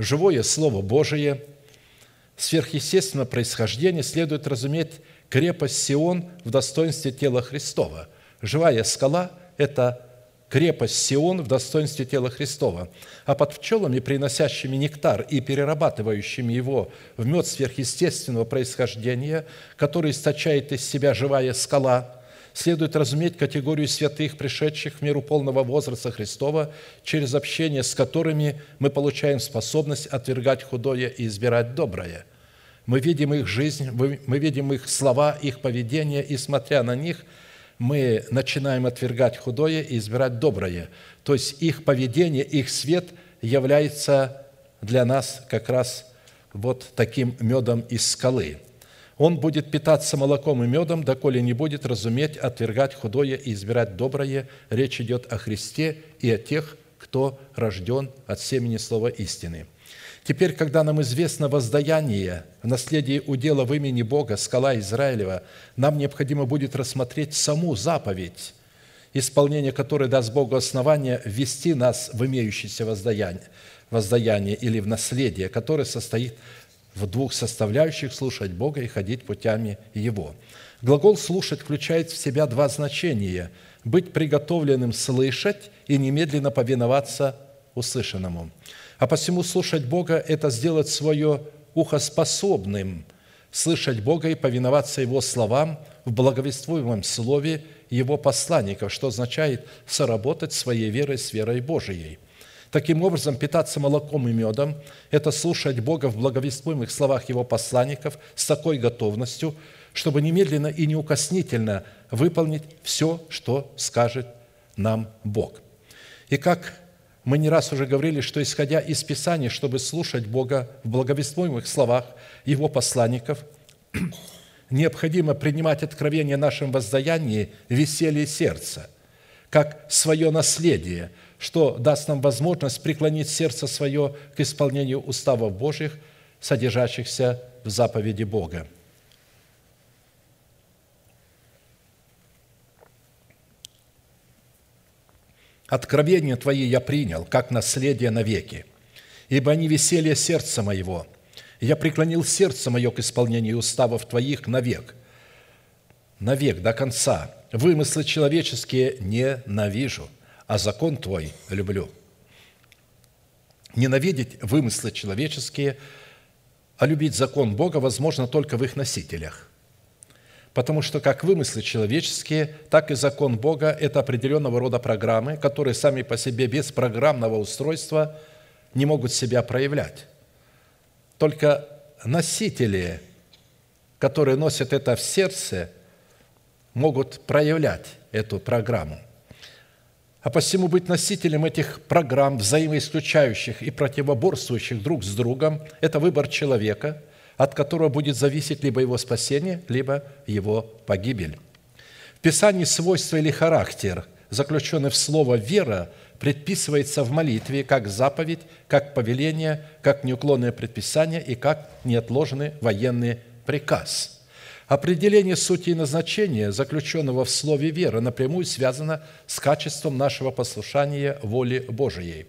живое Слово Божие – сверхъестественного происхождения следует разуметь крепость Сион в достоинстве тела Христова. Живая скала – это крепость Сион в достоинстве тела Христова. А под пчелами, приносящими нектар и перерабатывающими его в мед сверхъестественного происхождения, который источает из себя живая скала, следует разуметь категорию святых, пришедших в миру полного возраста Христова, через общение с которыми мы получаем способность отвергать худое и избирать доброе – мы видим их жизнь, мы видим их слова, их поведение, и смотря на них, мы начинаем отвергать худое и избирать доброе. То есть их поведение, их свет является для нас как раз вот таким медом из скалы. Он будет питаться молоком и медом, доколе не будет разуметь, отвергать худое и избирать доброе. Речь идет о Христе и о тех, кто рожден от семени слова истины – Теперь, когда нам известно воздаяние в наследии удела в имени Бога, скала Израилева, нам необходимо будет рассмотреть саму заповедь, исполнение которой даст Богу основание ввести нас в имеющееся воздаяние, воздаяние или в наследие, которое состоит в двух составляющих – слушать Бога и ходить путями Его. Глагол «слушать» включает в себя два значения – быть приготовленным слышать и немедленно повиноваться услышанному – а посему слушать Бога – это сделать свое ухо способным слышать Бога и повиноваться Его словам в благовествуемом слове Его посланников, что означает соработать своей верой с верой Божией. Таким образом, питаться молоком и медом – это слушать Бога в благовествуемых словах Его посланников с такой готовностью, чтобы немедленно и неукоснительно выполнить все, что скажет нам Бог. И как мы не раз уже говорили, что исходя из Писания, чтобы слушать Бога в благовествуемых словах Его посланников, необходимо принимать откровение нашем воздаянии веселье сердца, как свое наследие, что даст нам возможность преклонить сердце свое к исполнению уставов Божьих, содержащихся в заповеди Бога. Откровения Твои я принял, как наследие навеки, ибо они веселье сердца моего. Я преклонил сердце мое к исполнению уставов Твоих навек, навек до конца. Вымыслы человеческие ненавижу, а закон Твой люблю. Ненавидеть вымыслы человеческие, а любить закон Бога возможно только в их носителях. Потому что как вымыслы человеческие, так и закон Бога – это определенного рода программы, которые сами по себе без программного устройства не могут себя проявлять. Только носители, которые носят это в сердце, могут проявлять эту программу. А посему быть носителем этих программ, взаимоисключающих и противоборствующих друг с другом, это выбор человека, от которого будет зависеть либо его спасение, либо его погибель. В Писании свойства или характер, заключенный в слово «вера», предписывается в молитве как заповедь, как повеление, как неуклонное предписание и как неотложный военный приказ. Определение сути и назначения, заключенного в слове «вера», напрямую связано с качеством нашего послушания воле Божией.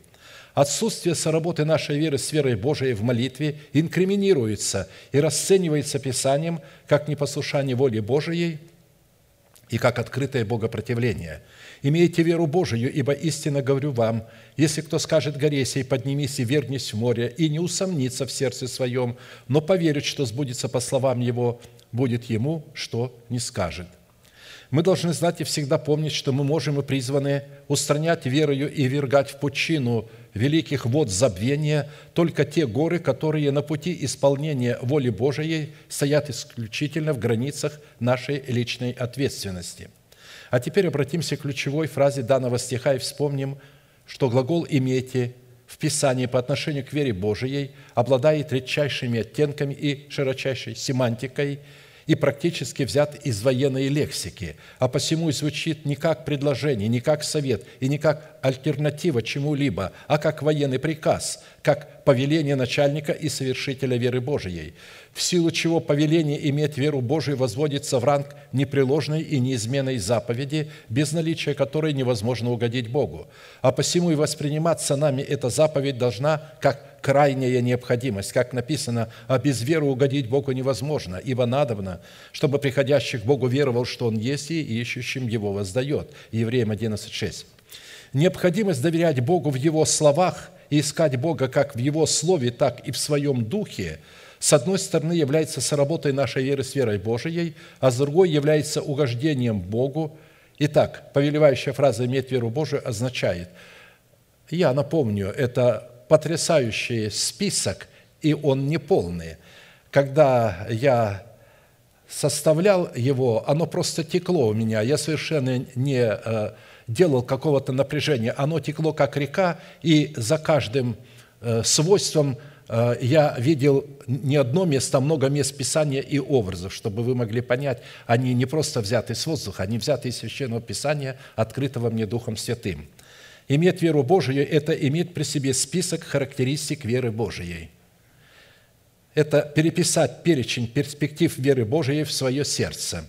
Отсутствие соработы нашей веры с верой Божией в молитве инкриминируется и расценивается Писанием как непослушание воле Божией и как открытое богопротивление – Имейте веру Божию, ибо истинно говорю вам, если кто скажет горе поднимись и вернись в море, и не усомнится в сердце своем, но поверит, что сбудется по словам его, будет ему, что не скажет. Мы должны знать и всегда помнить, что мы можем и призваны устранять верою и вергать в пучину великих вод забвения. Только те горы, которые на пути исполнения воли Божией стоят исключительно в границах нашей личной ответственности – а теперь обратимся к ключевой фразе данного стиха и вспомним, что глагол «имейте» в Писании по отношению к вере Божией обладает редчайшими оттенками и широчайшей семантикой и практически взят из военной лексики, а посему и звучит не как предложение, не как совет и не как альтернатива чему-либо, а как военный приказ, как повеление начальника и совершителя веры Божией – в силу чего повеление иметь веру Божию возводится в ранг непреложной и неизменной заповеди, без наличия которой невозможно угодить Богу. А посему и восприниматься нами эта заповедь должна как крайняя необходимость, как написано, а без веры угодить Богу невозможно, ибо надобно, чтобы приходящий к Богу веровал, что Он есть и ищущим Его воздает. Евреям 11.6. Необходимость доверять Богу в Его словах и искать Бога как в Его Слове, так и в Своем Духе – с одной стороны, является соработой нашей веры с верой Божией, а с другой является угождением Богу. Итак, повелевающая фраза «иметь веру Божию» означает, я напомню, это потрясающий список, и он не полный. Когда я составлял его, оно просто текло у меня. Я совершенно не э, делал какого-то напряжения. Оно текло, как река, и за каждым э, свойством – Э, я видел не одно место, а много мест Писания и образов, чтобы вы могли понять, они не просто взяты с воздуха, они взяты из Священного Писания, открытого мне Духом Святым. Иметь веру Божию – это иметь при себе список характеристик веры Божией. Это переписать перечень перспектив веры Божией в свое сердце,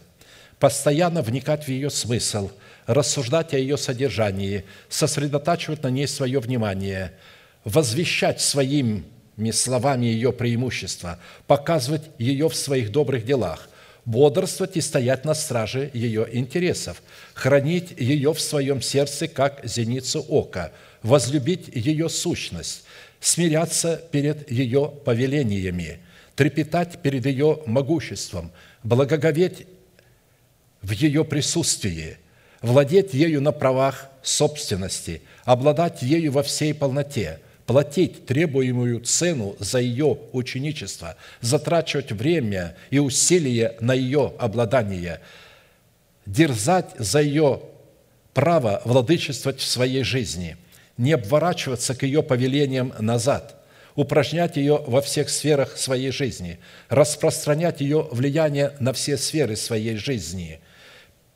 постоянно вникать в ее смысл, рассуждать о ее содержании, сосредотачивать на ней свое внимание, возвещать своим словами ее преимущества, показывать ее в своих добрых делах, бодрствовать и стоять на страже ее интересов, хранить ее в своем сердце, как зеницу ока, возлюбить ее сущность, смиряться перед ее повелениями, трепетать перед ее могуществом, благоговеть в ее присутствии, владеть ею на правах собственности, обладать ею во всей полноте – платить требуемую цену за ее ученичество, затрачивать время и усилия на ее обладание, дерзать за ее право владычествовать в своей жизни, не обворачиваться к ее повелениям назад – упражнять ее во всех сферах своей жизни, распространять ее влияние на все сферы своей жизни,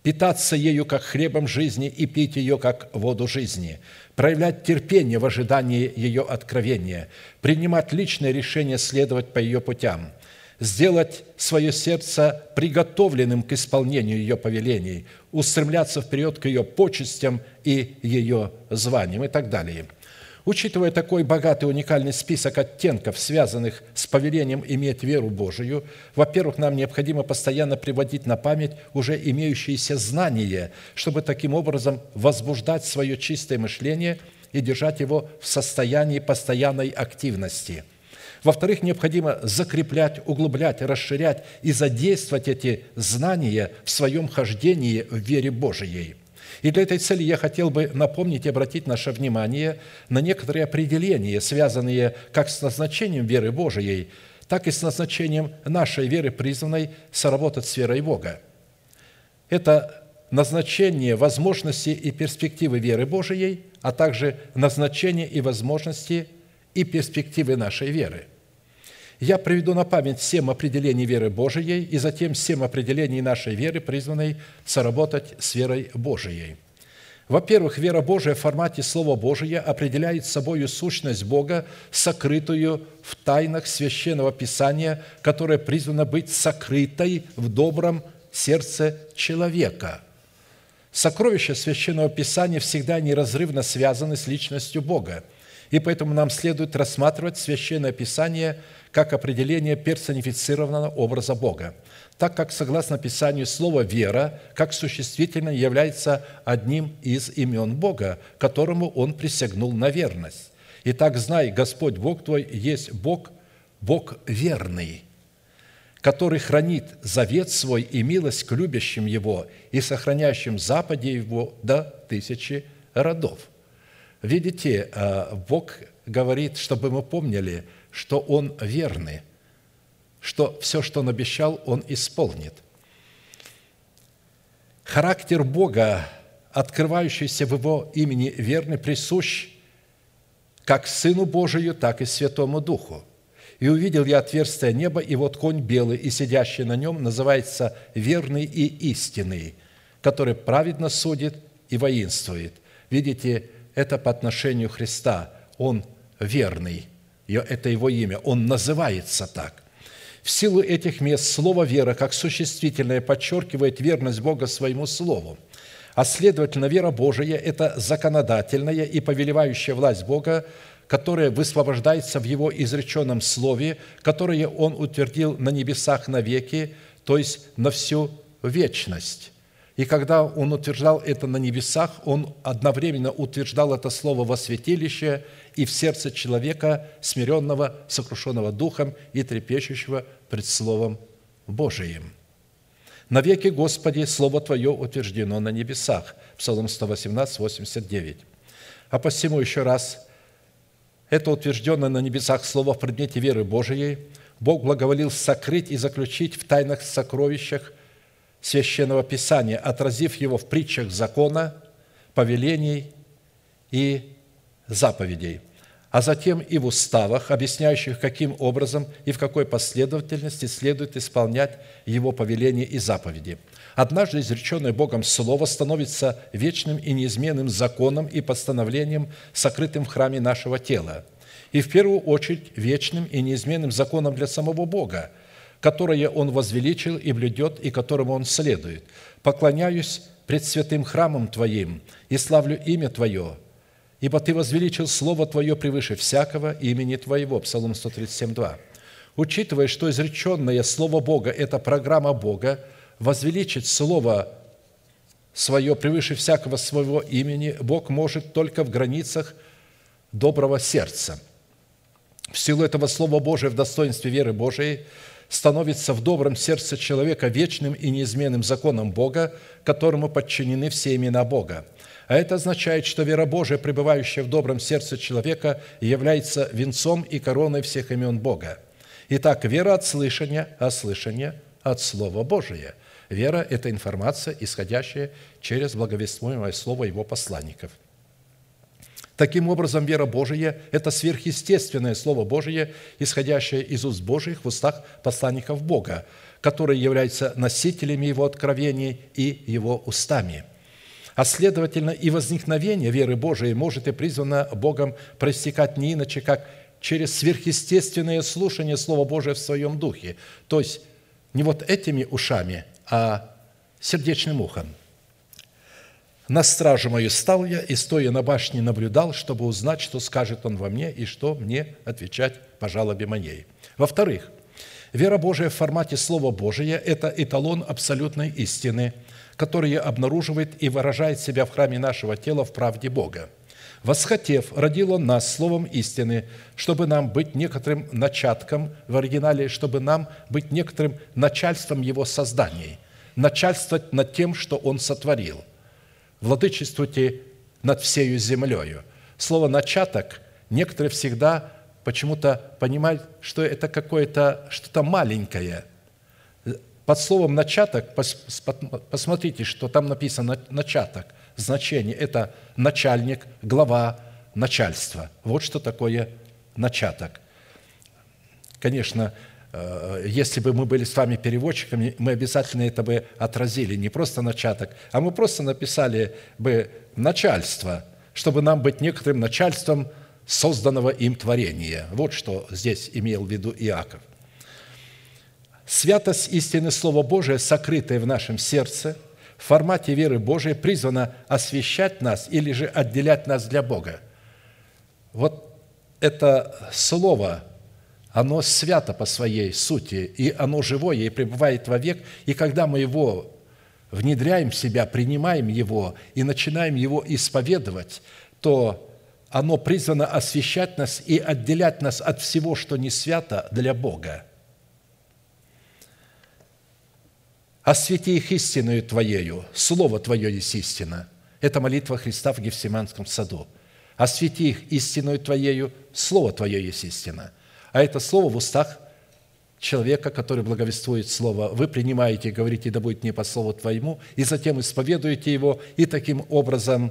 питаться ею как хлебом жизни и пить ее как воду жизни, проявлять терпение в ожидании ее откровения, принимать личное решение следовать по ее путям, сделать свое сердце приготовленным к исполнению ее повелений, устремляться вперед к ее почестям и ее званиям и так далее – Учитывая такой богатый уникальный список оттенков, связанных с повелением иметь веру Божию, во-первых, нам необходимо постоянно приводить на память уже имеющиеся знания, чтобы таким образом возбуждать свое чистое мышление и держать его в состоянии постоянной активности. Во-вторых, необходимо закреплять, углублять, расширять и задействовать эти знания в своем хождении в вере Божией – И для этой цели я хотел бы напомнить и обратить наше внимание на некоторые определения, связанные как с назначением веры Божией, так и с назначением нашей веры, призванной соработать с верой Бога. Это назначение возможности и перспективы веры Божией, а также назначение и возможности и перспективы нашей веры. Я приведу на память семь определений веры Божией и затем семь определений нашей веры, призванной соработать с верой Божией. Во-первых, вера Божия в формате Слова Божия определяет собою сущность Бога, сокрытую в тайнах Священного Писания, которая призвана быть сокрытой в добром сердце человека – Сокровища Священного Писания всегда неразрывно связаны с личностью Бога, и поэтому нам следует рассматривать Священное Писание как определение персонифицированного образа Бога, так как, согласно Писанию, слово «вера» как существительное является одним из имен Бога, которому Он присягнул на верность. Итак, знай, Господь Бог твой есть Бог, Бог верный, который хранит завет свой и милость к любящим Его и сохраняющим западе Его до тысячи родов». Видите, а, Бог говорит, чтобы мы помнили, что Он верный, что все, что Он обещал, Он исполнит. Характер Бога, открывающийся в Его имени верный, присущ как Сыну Божию, так и Святому Духу – и увидел я отверстие неба, и вот конь белый, и сидящий на нем называется верный и истинный, который праведно судит и воинствует. Видите, это по отношению Христа. Он верный. Это его имя. Он называется так. В силу этих мест слово «вера» как существительное подчеркивает верность Бога своему Слову. А следовательно, вера Божия – это законодательная и повелевающая власть Бога которое высвобождается в Его изреченном Слове, которое Он утвердил на небесах навеки, то есть на всю вечность. И когда Он утверждал это на небесах, Он одновременно утверждал это Слово во святилище и в сердце человека, смиренного, сокрушенного духом и трепещущего пред Словом Божиим. «Навеки, Господи, Слово Твое утверждено на небесах». Псалом 118, 89. А посему еще раз это утвержденное на небесах слово в предмете веры Божией, Бог благоволил сокрыть и заключить в тайных сокровищах Священного Писания, отразив его в притчах закона, повелений и заповедей, а затем и в уставах, объясняющих, каким образом и в какой последовательности следует исполнять его повеления и заповеди – Однажды изреченное Богом Слово становится вечным и неизменным законом и постановлением, сокрытым в храме нашего тела, и в первую очередь вечным и неизменным законом для самого Бога, которое Он возвеличил и блюдет, и которому Он следует. «Поклоняюсь пред святым храмом Твоим и славлю имя Твое, ибо Ты возвеличил Слово Твое превыше всякого имени Твоего». Псалом 137, 2. Учитывая, что изреченное Слово Бога – это программа Бога – возвеличить Слово Свое превыше всякого своего имени Бог может только в границах доброго сердца. В силу этого Слова Божия в достоинстве веры Божией становится в добром сердце человека вечным и неизменным законом Бога, которому подчинены все имена Бога. А это означает, что вера Божия, пребывающая в добром сердце человека, является венцом и короной всех имен Бога. Итак, вера от слышания, а слышание от Слова Божия – Вера – это информация, исходящая через благовествуемое слово Его посланников. Таким образом, вера Божия – это сверхъестественное Слово Божие, исходящее из уст Божьих в устах посланников Бога, которые являются носителями Его откровений и Его устами. А следовательно, и возникновение веры Божией может и призвано Богом проистекать не иначе, как через сверхъестественное слушание Слова Божия в своем духе. То есть не вот этими ушами, а сердечным ухом. На стражу мою стал я, и, стоя на башне, наблюдал, чтобы узнать, что скажет он во мне, и что мне отвечать по жалобе моей. Во-вторых, вера Божия в формате Слова Божия – это эталон абсолютной истины, который обнаруживает и выражает себя в храме нашего тела в правде Бога. Восхотев, родил Он нас словом истины, чтобы нам быть некоторым начатком, в оригинале, чтобы нам быть некоторым начальством Его созданий, начальствовать над тем, что Он сотворил. Владычествуйте над всею землею. Слово «начаток» некоторые всегда почему-то понимают, что это какое-то что-то маленькое. Под словом «начаток» посмотрите, что там написано «начаток». Значение – это начальник, глава, начальство. Вот что такое начаток. Конечно, если бы мы были с вами переводчиками, мы обязательно это бы отразили, не просто начаток, а мы просто написали бы начальство, чтобы нам быть некоторым начальством созданного им творения. Вот что здесь имел в виду Иаков. Святость истины Слова Божия, сокрытая в нашем сердце, в формате веры Божией, призвана освещать нас или же отделять нас для Бога. Вот это Слово, оно свято по своей сути, и оно живое, и пребывает вовек. И когда мы его внедряем в себя, принимаем его и начинаем его исповедовать, то оно призвано освещать нас и отделять нас от всего, что не свято для Бога. «Освети их истинную Твоею, Слово Твое есть истина». Это молитва Христа в Гефсиманском саду. «Освети их истинную Твоею, Слово Твое есть истина». А это Слово в устах человека, который благовествует Слово. Вы принимаете, говорите, да будет не по Слову Твоему, и затем исповедуете его, и таким образом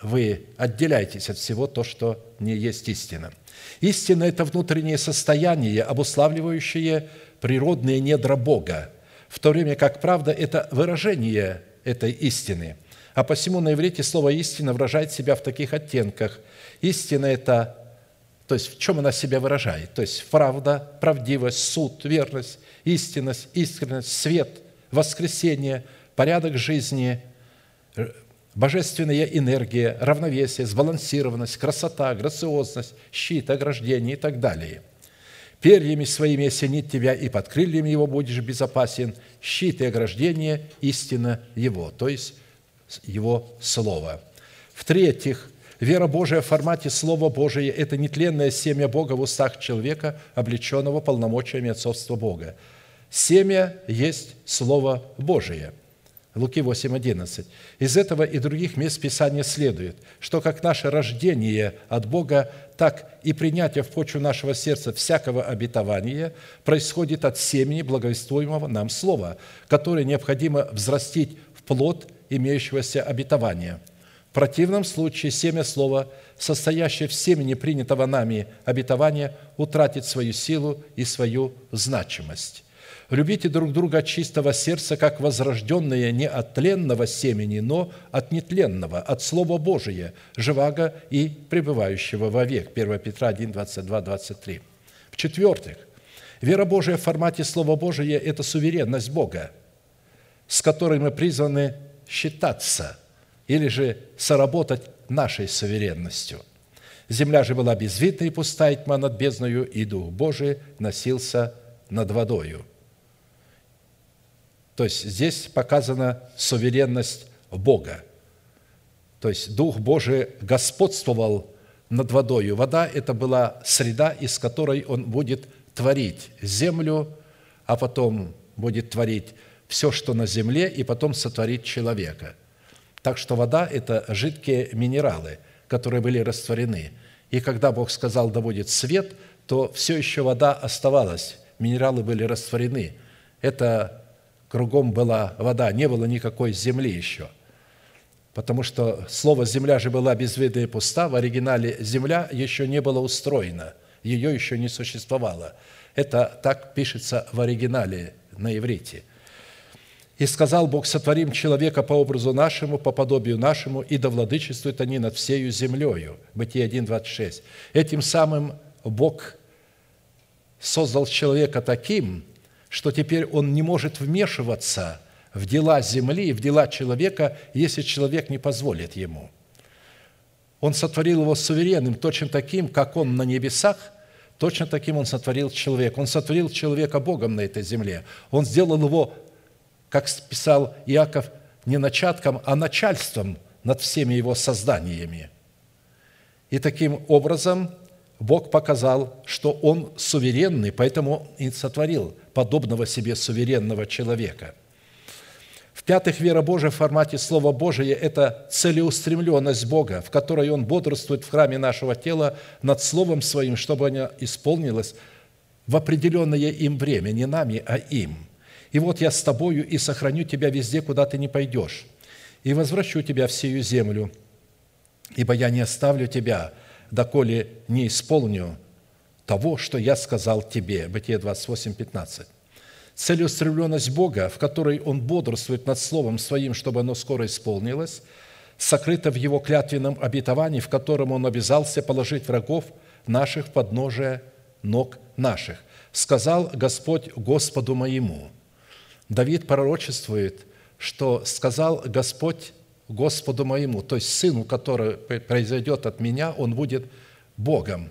вы отделяетесь от всего то, что не есть истина. Истина – это внутреннее состояние, обуславливающее природные недра Бога, в то время как правда – это выражение этой истины. А посему на иврите слово «истина» выражает себя в таких оттенках. Истина – это то есть в чем она себя выражает? То есть правда, правдивость, суд, верность, истинность, искренность, свет, воскресение, порядок жизни, божественная энергия, равновесие, сбалансированность, красота, грациозность, щит, ограждение и так далее. Перьями своими осенит тебя, и под крыльями его будешь безопасен. Щит и ограждение – истина его, то есть его слово. В-третьих, Вера Божия в формате Слова Божия – это нетленное семя Бога в устах человека, облеченного полномочиями отцовства Бога. Семя есть Слово Божие. Луки 8:11. Из этого и других мест Писания следует, что как наше рождение от Бога, так и принятие в почву нашего сердца всякого обетования происходит от семени благовествуемого нам Слова, которое необходимо взрастить в плод имеющегося обетования – противном случае семя слова, состоящее в семени принятого нами обетования, утратит свою силу и свою значимость. Любите друг друга чистого сердца, как возрожденные не от тленного семени, но от нетленного, от Слова Божия, живаго и пребывающего вовек. 1 Петра 1, 22, 23. В-четвертых, вера Божия в формате Слова Божия – это суверенность Бога, с которой мы призваны считаться – или же соработать нашей суверенностью. Земля же была безвидна и пустая тьма над бездною, и Дух Божий носился над водою. То есть здесь показана суверенность Бога. То есть Дух Божий господствовал над водою. Вода – это была среда, из которой Он будет творить землю, а потом будет творить все, что на земле, и потом сотворить человека – так что вода – это жидкие минералы, которые были растворены. И когда Бог сказал, да будет свет, то все еще вода оставалась, минералы были растворены. Это кругом была вода, не было никакой земли еще. Потому что слово «земля» же была безвидна и пуста, в оригинале «земля» еще не была устроена, ее еще не существовало. Это так пишется в оригинале на иврите – и сказал Бог, сотворим человека по образу нашему, по подобию нашему, и да владычествуют они над всею землею. Бытие 1, 26. Этим самым Бог создал человека таким, что теперь он не может вмешиваться в дела земли, в дела человека, если человек не позволит ему. Он сотворил его суверенным, точно таким, как он на небесах, точно таким он сотворил человека. Он сотворил человека Богом на этой земле. Он сделал его как писал Иаков, не начатком, а начальством над всеми его созданиями. И таким образом Бог показал, что Он суверенный, поэтому и сотворил подобного себе суверенного человека. В-пятых, вера Божия в формате Слова Божия – это целеустремленность Бога, в которой Он бодрствует в храме нашего тела над Словом Своим, чтобы оно исполнилось в определенное им время, не нами, а им. И вот я с тобою и сохраню тебя везде, куда ты не пойдешь, и возвращу тебя в сию землю, ибо я не оставлю тебя, доколе не исполню того, что я сказал тебе». Бытие 28, 15. Целеустремленность Бога, в которой Он бодрствует над Словом Своим, чтобы оно скоро исполнилось, сокрыта в Его клятвенном обетовании, в котором Он обязался положить врагов наших подножия ног наших. «Сказал Господь Господу моему». Давид пророчествует, что сказал Господь Господу моему, то есть сыну, который произойдет от меня, он будет Богом.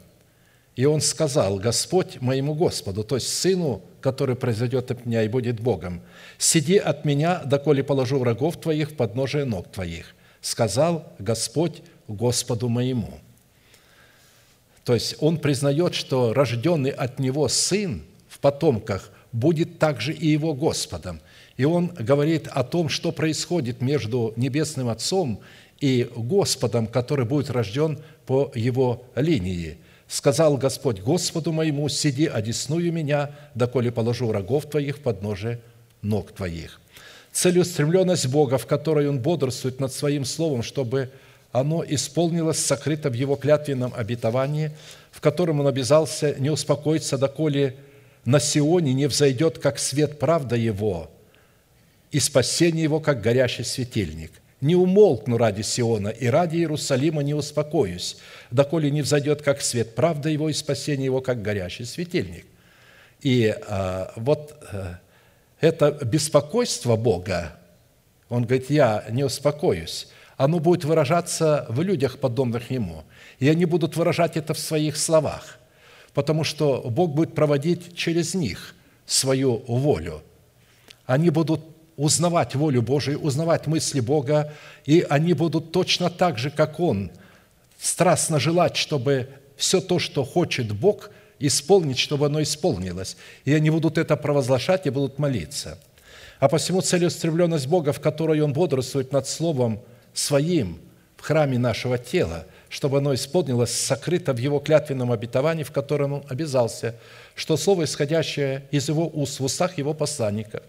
И он сказал, Господь моему Господу, то есть сыну, который произойдет от меня и будет Богом, «Сиди от меня, доколе положу врагов твоих в подножие ног твоих», сказал Господь Господу моему. То есть он признает, что рожденный от него сын в потомках будет также и его Господом. И он говорит о том, что происходит между Небесным Отцом и Господом, который будет рожден по его линии. «Сказал Господь Господу моему, сиди, одесную меня, доколе положу врагов твоих под ноже ног твоих». Целеустремленность Бога, в которой Он бодрствует над Своим Словом, чтобы оно исполнилось сокрыто в Его клятвенном обетовании, в котором Он обязался не успокоиться, доколе на Сионе не взойдет, как свет правда Его, и спасение Его, как горящий светильник. Не умолкну ради Сиона, и ради Иерусалима не успокоюсь, доколе не взойдет, как свет правда Его, и спасение Его, как горящий светильник». И а, вот а, это беспокойство Бога, Он говорит, я не успокоюсь, оно будет выражаться в людях, подобных Ему. И они будут выражать это в своих словах – потому что Бог будет проводить через них свою волю. Они будут узнавать волю Божию, узнавать мысли Бога, и они будут точно так же, как Он, страстно желать, чтобы все то, что хочет Бог, исполнить, чтобы оно исполнилось. И они будут это провозглашать и будут молиться. А посему целеустремленность Бога, в которой Он бодрствует над Словом Своим в храме нашего тела – чтобы оно исполнилось, сокрыто в Его клятвенном обетовании, в котором Он обязался, что Слово, исходящее из Его уст в устах Его посланника,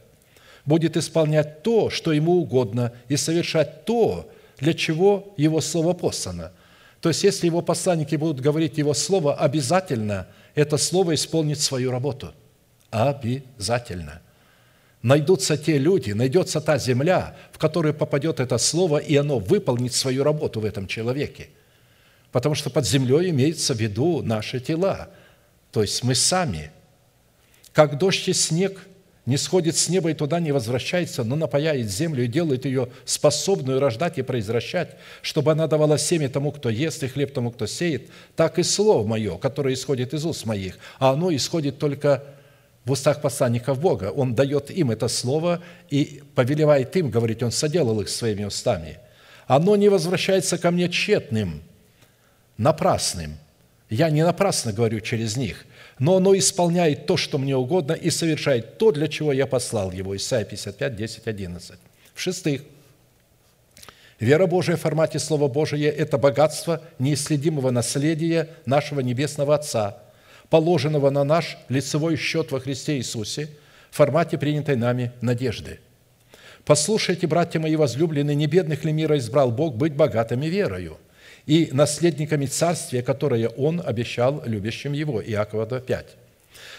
будет исполнять то, что Ему угодно, и совершать то, для чего Его Слово послано. То есть, если Его посланники будут говорить Его Слово, обязательно это Слово исполнит свою работу. Обязательно. Найдутся те люди, найдется та земля, в которую попадет это Слово, и оно выполнит свою работу в этом человеке – потому что под землей имеется в виду наши тела, то есть мы сами. Как дождь и снег не сходит с неба и туда не возвращается, но напаяет землю и делает ее способную рождать и произвращать, чтобы она давала семя тому, кто ест, и хлеб тому, кто сеет, так и слово мое, которое исходит из уст моих, а оно исходит только в устах посланников Бога. Он дает им это слово и повелевает им, говорить, Он соделал их своими устами. Оно не возвращается ко мне тщетным – напрасным. Я не напрасно говорю через них, но оно исполняет то, что мне угодно, и совершает то, для чего я послал его. Исайя 55, 10, 11. В-шестых, вера Божия в формате Слова Божия – это богатство неисследимого наследия нашего Небесного Отца, положенного на наш лицевой счет во Христе Иисусе в формате принятой нами надежды. Послушайте, братья мои возлюбленные, не бедных ли мира избрал Бог быть богатыми верою – и наследниками царствия, которое Он обещал любящим Его». Иакова 5.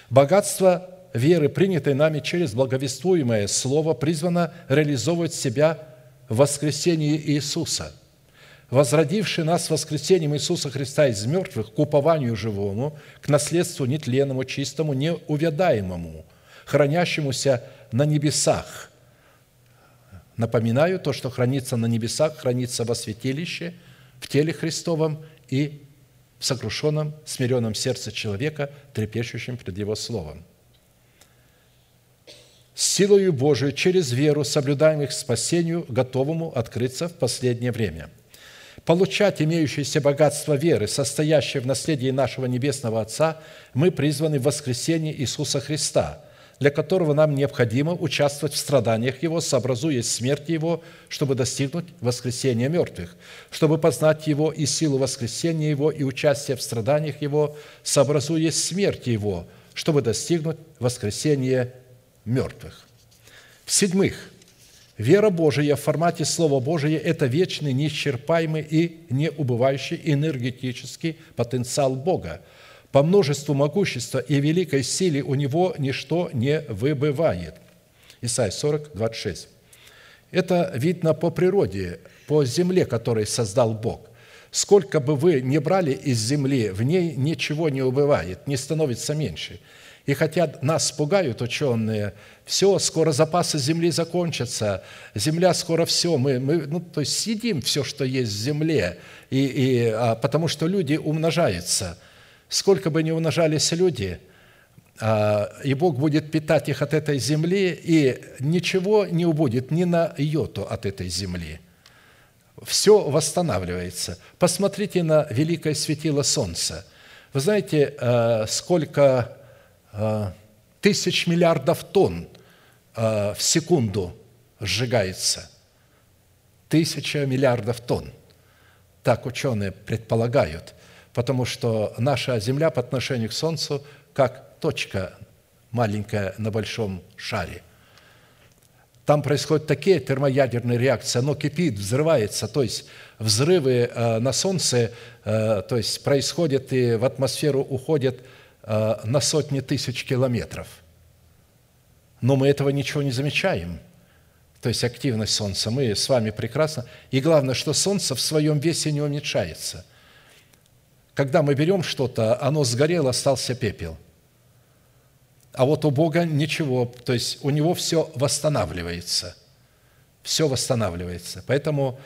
Богатство веры, принятой нами через благовествуемое Слово, призвано реализовывать себя в воскресении Иисуса, возродивший нас воскресением Иисуса Христа из мертвых к упованию живому, к наследству нетленному, чистому, неувядаемому, хранящемуся на небесах. Напоминаю, то, что хранится на небесах, хранится во святилище – в теле Христовом и в сокрушенном, смиренном сердце человека, трепещущем пред Его Словом. Силою Божию через веру, соблюдаемых к спасению, готовому открыться в последнее время. Получать имеющееся богатство веры, состоящее в наследии нашего Небесного Отца, мы призваны в воскресении Иисуса Христа, для которого нам необходимо участвовать в страданиях Его, сообразуясь смерти Его, чтобы достигнуть воскресения мертвых, чтобы познать Его и силу воскресения Его и участие в страданиях Его, сообразуясь смерти Его, чтобы достигнуть воскресения мертвых. В-седьмых, вера Божия в формате Слова Божия – это вечный, неисчерпаемый и неубывающий энергетический потенциал Бога – по множеству могущества и великой силе у него ничто не выбывает. Исайя 40, 26. Это видно по природе, по земле, которую создал Бог. Сколько бы вы ни брали из земли, в ней ничего не убывает, не становится меньше. И хотя нас пугают ученые, все, скоро запасы земли закончатся, земля скоро все, мы, мы ну, то есть съедим все, что есть в земле, и, и, а, потому что люди умножаются – сколько бы ни умножались люди, а, и Бог будет питать их от этой земли, и ничего не убудет ни на йоту от этой земли. Все восстанавливается. Посмотрите на великое светило солнца. Вы знаете, а, сколько а, тысяч миллиардов тонн в секунду сжигается? Тысяча миллиардов тонн. Так ученые предполагают потому что наша Земля по отношению к Солнцу как точка маленькая на большом шаре. Там происходят такие термоядерные реакции, оно кипит, взрывается, то есть взрывы э, на Солнце, э, то есть происходят и в атмосферу уходят э, на сотни тысяч километров. Но мы этого ничего не замечаем. То есть активность Солнца, мы с вами прекрасно. И главное, что Солнце в своем весе не уменьшается – когда мы берем что-то, оно сгорело, остался пепел. А вот у Бога ничего, то есть у Него все восстанавливается. Все восстанавливается. Поэтому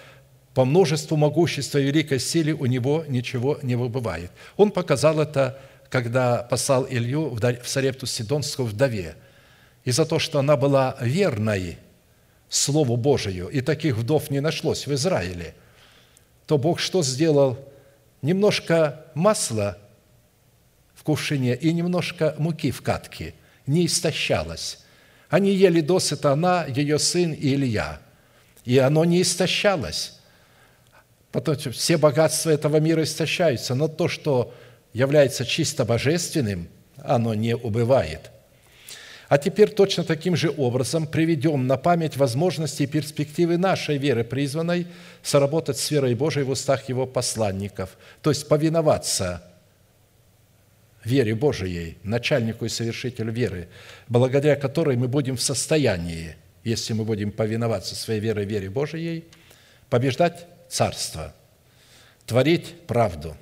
по множеству могущества и великой силы у Него ничего не выбывает. Он показал это, когда послал Илью в Сарепту Сидонскую вдове. И за то, что она была верной Слову Божию, и таких вдов не нашлось в Израиле, то Бог что сделал – немножко масла в кувшине и немножко муки в катке, не истощалось. Они ели досыта она, ее сын и Илья. И оно не истощалось. Потом все богатства этого мира истощаются, но то, что является чисто божественным, оно не убывает – а теперь точно таким же образом приведем на память возможности и перспективы нашей веры, призванной соработать с верой Божией в устах Его посланников, то есть повиноваться вере Божией, начальнику и совершителю веры, благодаря которой мы будем в состоянии, если мы будем повиноваться своей верой, вере Божией, побеждать царство, творить правду,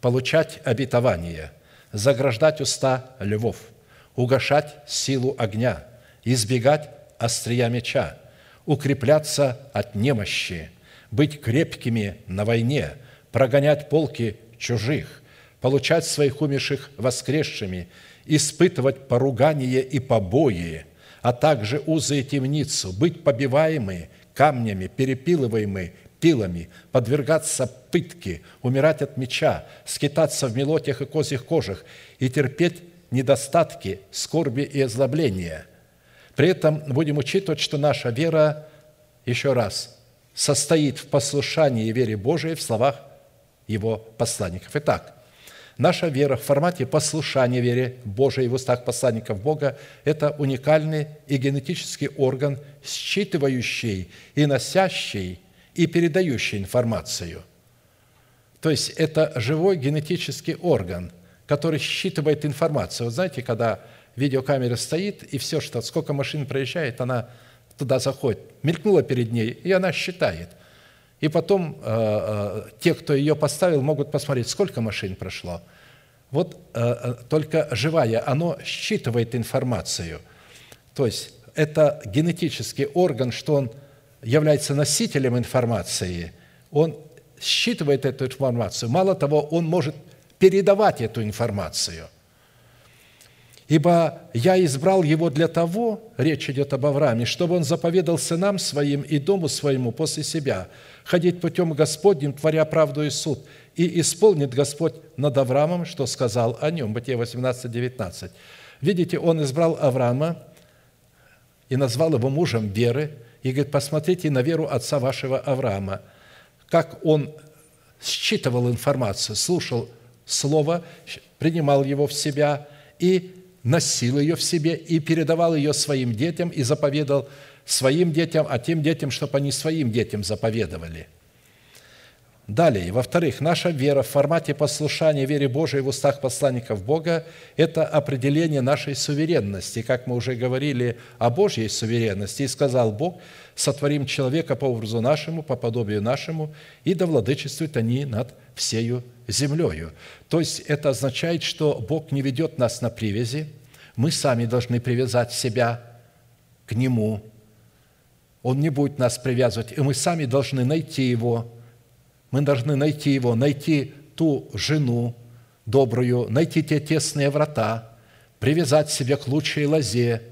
получать обетование, заграждать уста львов – угошать силу огня, избегать острия меча, укрепляться от немощи, быть крепкими на войне, прогонять полки чужих, получать своих умерших воскресшими, испытывать поругание и побои, а также узы и темницу, быть побиваемы камнями, перепилываемы пилами, подвергаться пытке, умирать от меча, скитаться в мелотях и козьих кожах и терпеть недостатки, скорби и озлобления. При этом будем учитывать, что наша вера, еще раз, состоит в послушании вере Божией в словах Его посланников. Итак, наша вера в формате послушания вере Божией в устах посланников Бога – это уникальный и генетический орган, считывающий и носящий и передающий информацию. То есть это живой генетический орган – который считывает информацию. Вот знаете, когда видеокамера стоит, и все, что сколько машин проезжает, она туда заходит, мелькнула перед ней, и она считает. И потом э, э, те, кто ее поставил, могут посмотреть, сколько машин прошло. Вот э, только живая, оно считывает информацию. То есть это генетический орган, что он является носителем информации, он считывает эту информацию. Мало того, он может передавать эту информацию. Ибо я избрал его для того, речь идет об Аврааме, чтобы он заповедал сынам своим и дому своему после себя, ходить путем Господним, творя правду и суд, и исполнит Господь над Авраамом, что сказал о нем. Бытие 18, 19. Видите, он избрал Авраама и назвал его мужем веры, и говорит, посмотрите на веру отца вашего Авраама, как он считывал информацию, слушал слово, принимал его в себя и носил ее в себе, и передавал ее своим детям, и заповедал своим детям, а тем детям, чтобы они своим детям заповедовали – Далее, во-вторых, наша вера в формате послушания вере Божией в устах посланников Бога – это определение нашей суверенности. Как мы уже говорили о Божьей суверенности, и сказал Бог, сотворим человека по образу нашему, по подобию нашему, и да владычествуют они над всею землею. То есть это означает, что Бог не ведет нас на привязи, мы сами должны привязать себя к Нему. Он не будет нас привязывать, и мы сами должны найти Его – мы должны найти его, найти ту жену добрую, найти те тесные врата, привязать себя к лучшей лозе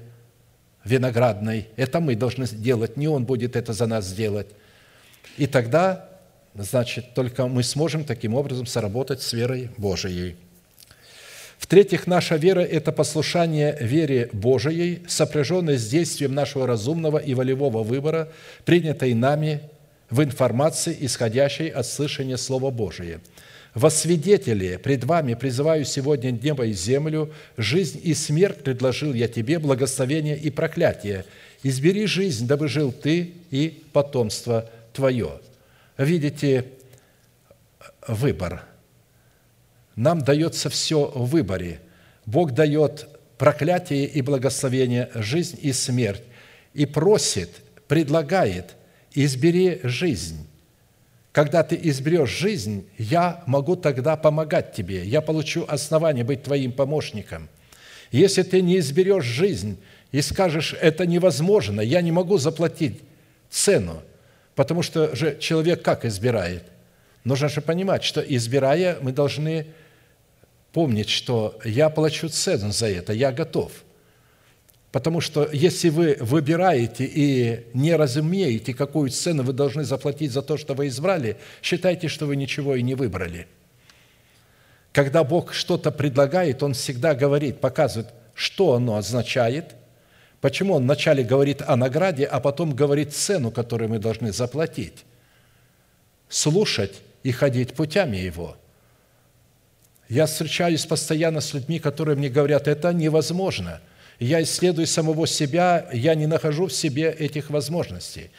виноградной. Это мы должны сделать, не он будет это за нас сделать. И тогда, значит, только мы сможем таким образом сработать с верой Божией. В-третьих, наша вера – это послушание вере Божией, сопряженное с действием нашего разумного и волевого выбора, принятой нами в информации, исходящей от слышания Слова Божия. Во свидетели пред вами призываю сегодня небо и землю, жизнь и смерть предложил я тебе, благословение и проклятие. Избери жизнь, дабы жил ты и потомство твое». Видите, выбор. Нам дается все в выборе. Бог дает проклятие и благословение, жизнь и смерть, и просит, предлагает избери жизнь. Когда ты изберешь жизнь, я могу тогда помогать тебе. Я получу основание быть твоим помощником. Если ты не изберешь жизнь и скажешь, это невозможно, я не могу заплатить цену, потому что же человек как избирает? Нужно же понимать, что избирая, мы должны помнить, что я плачу цену за это, я готов – Потому что если вы выбираете и не разумеете, какую цену вы должны заплатить за то, что вы избрали, считайте, что вы ничего и не выбрали. Когда Бог что-то предлагает, Он всегда говорит, показывает, что оно означает, почему Он вначале говорит о награде, а потом говорит цену, которую мы должны заплатить. Слушать и ходить путями Его. Я встречаюсь постоянно с людьми, которые мне говорят, это невозможно – я исследую самого себя, я не нахожу в себе этих возможностей.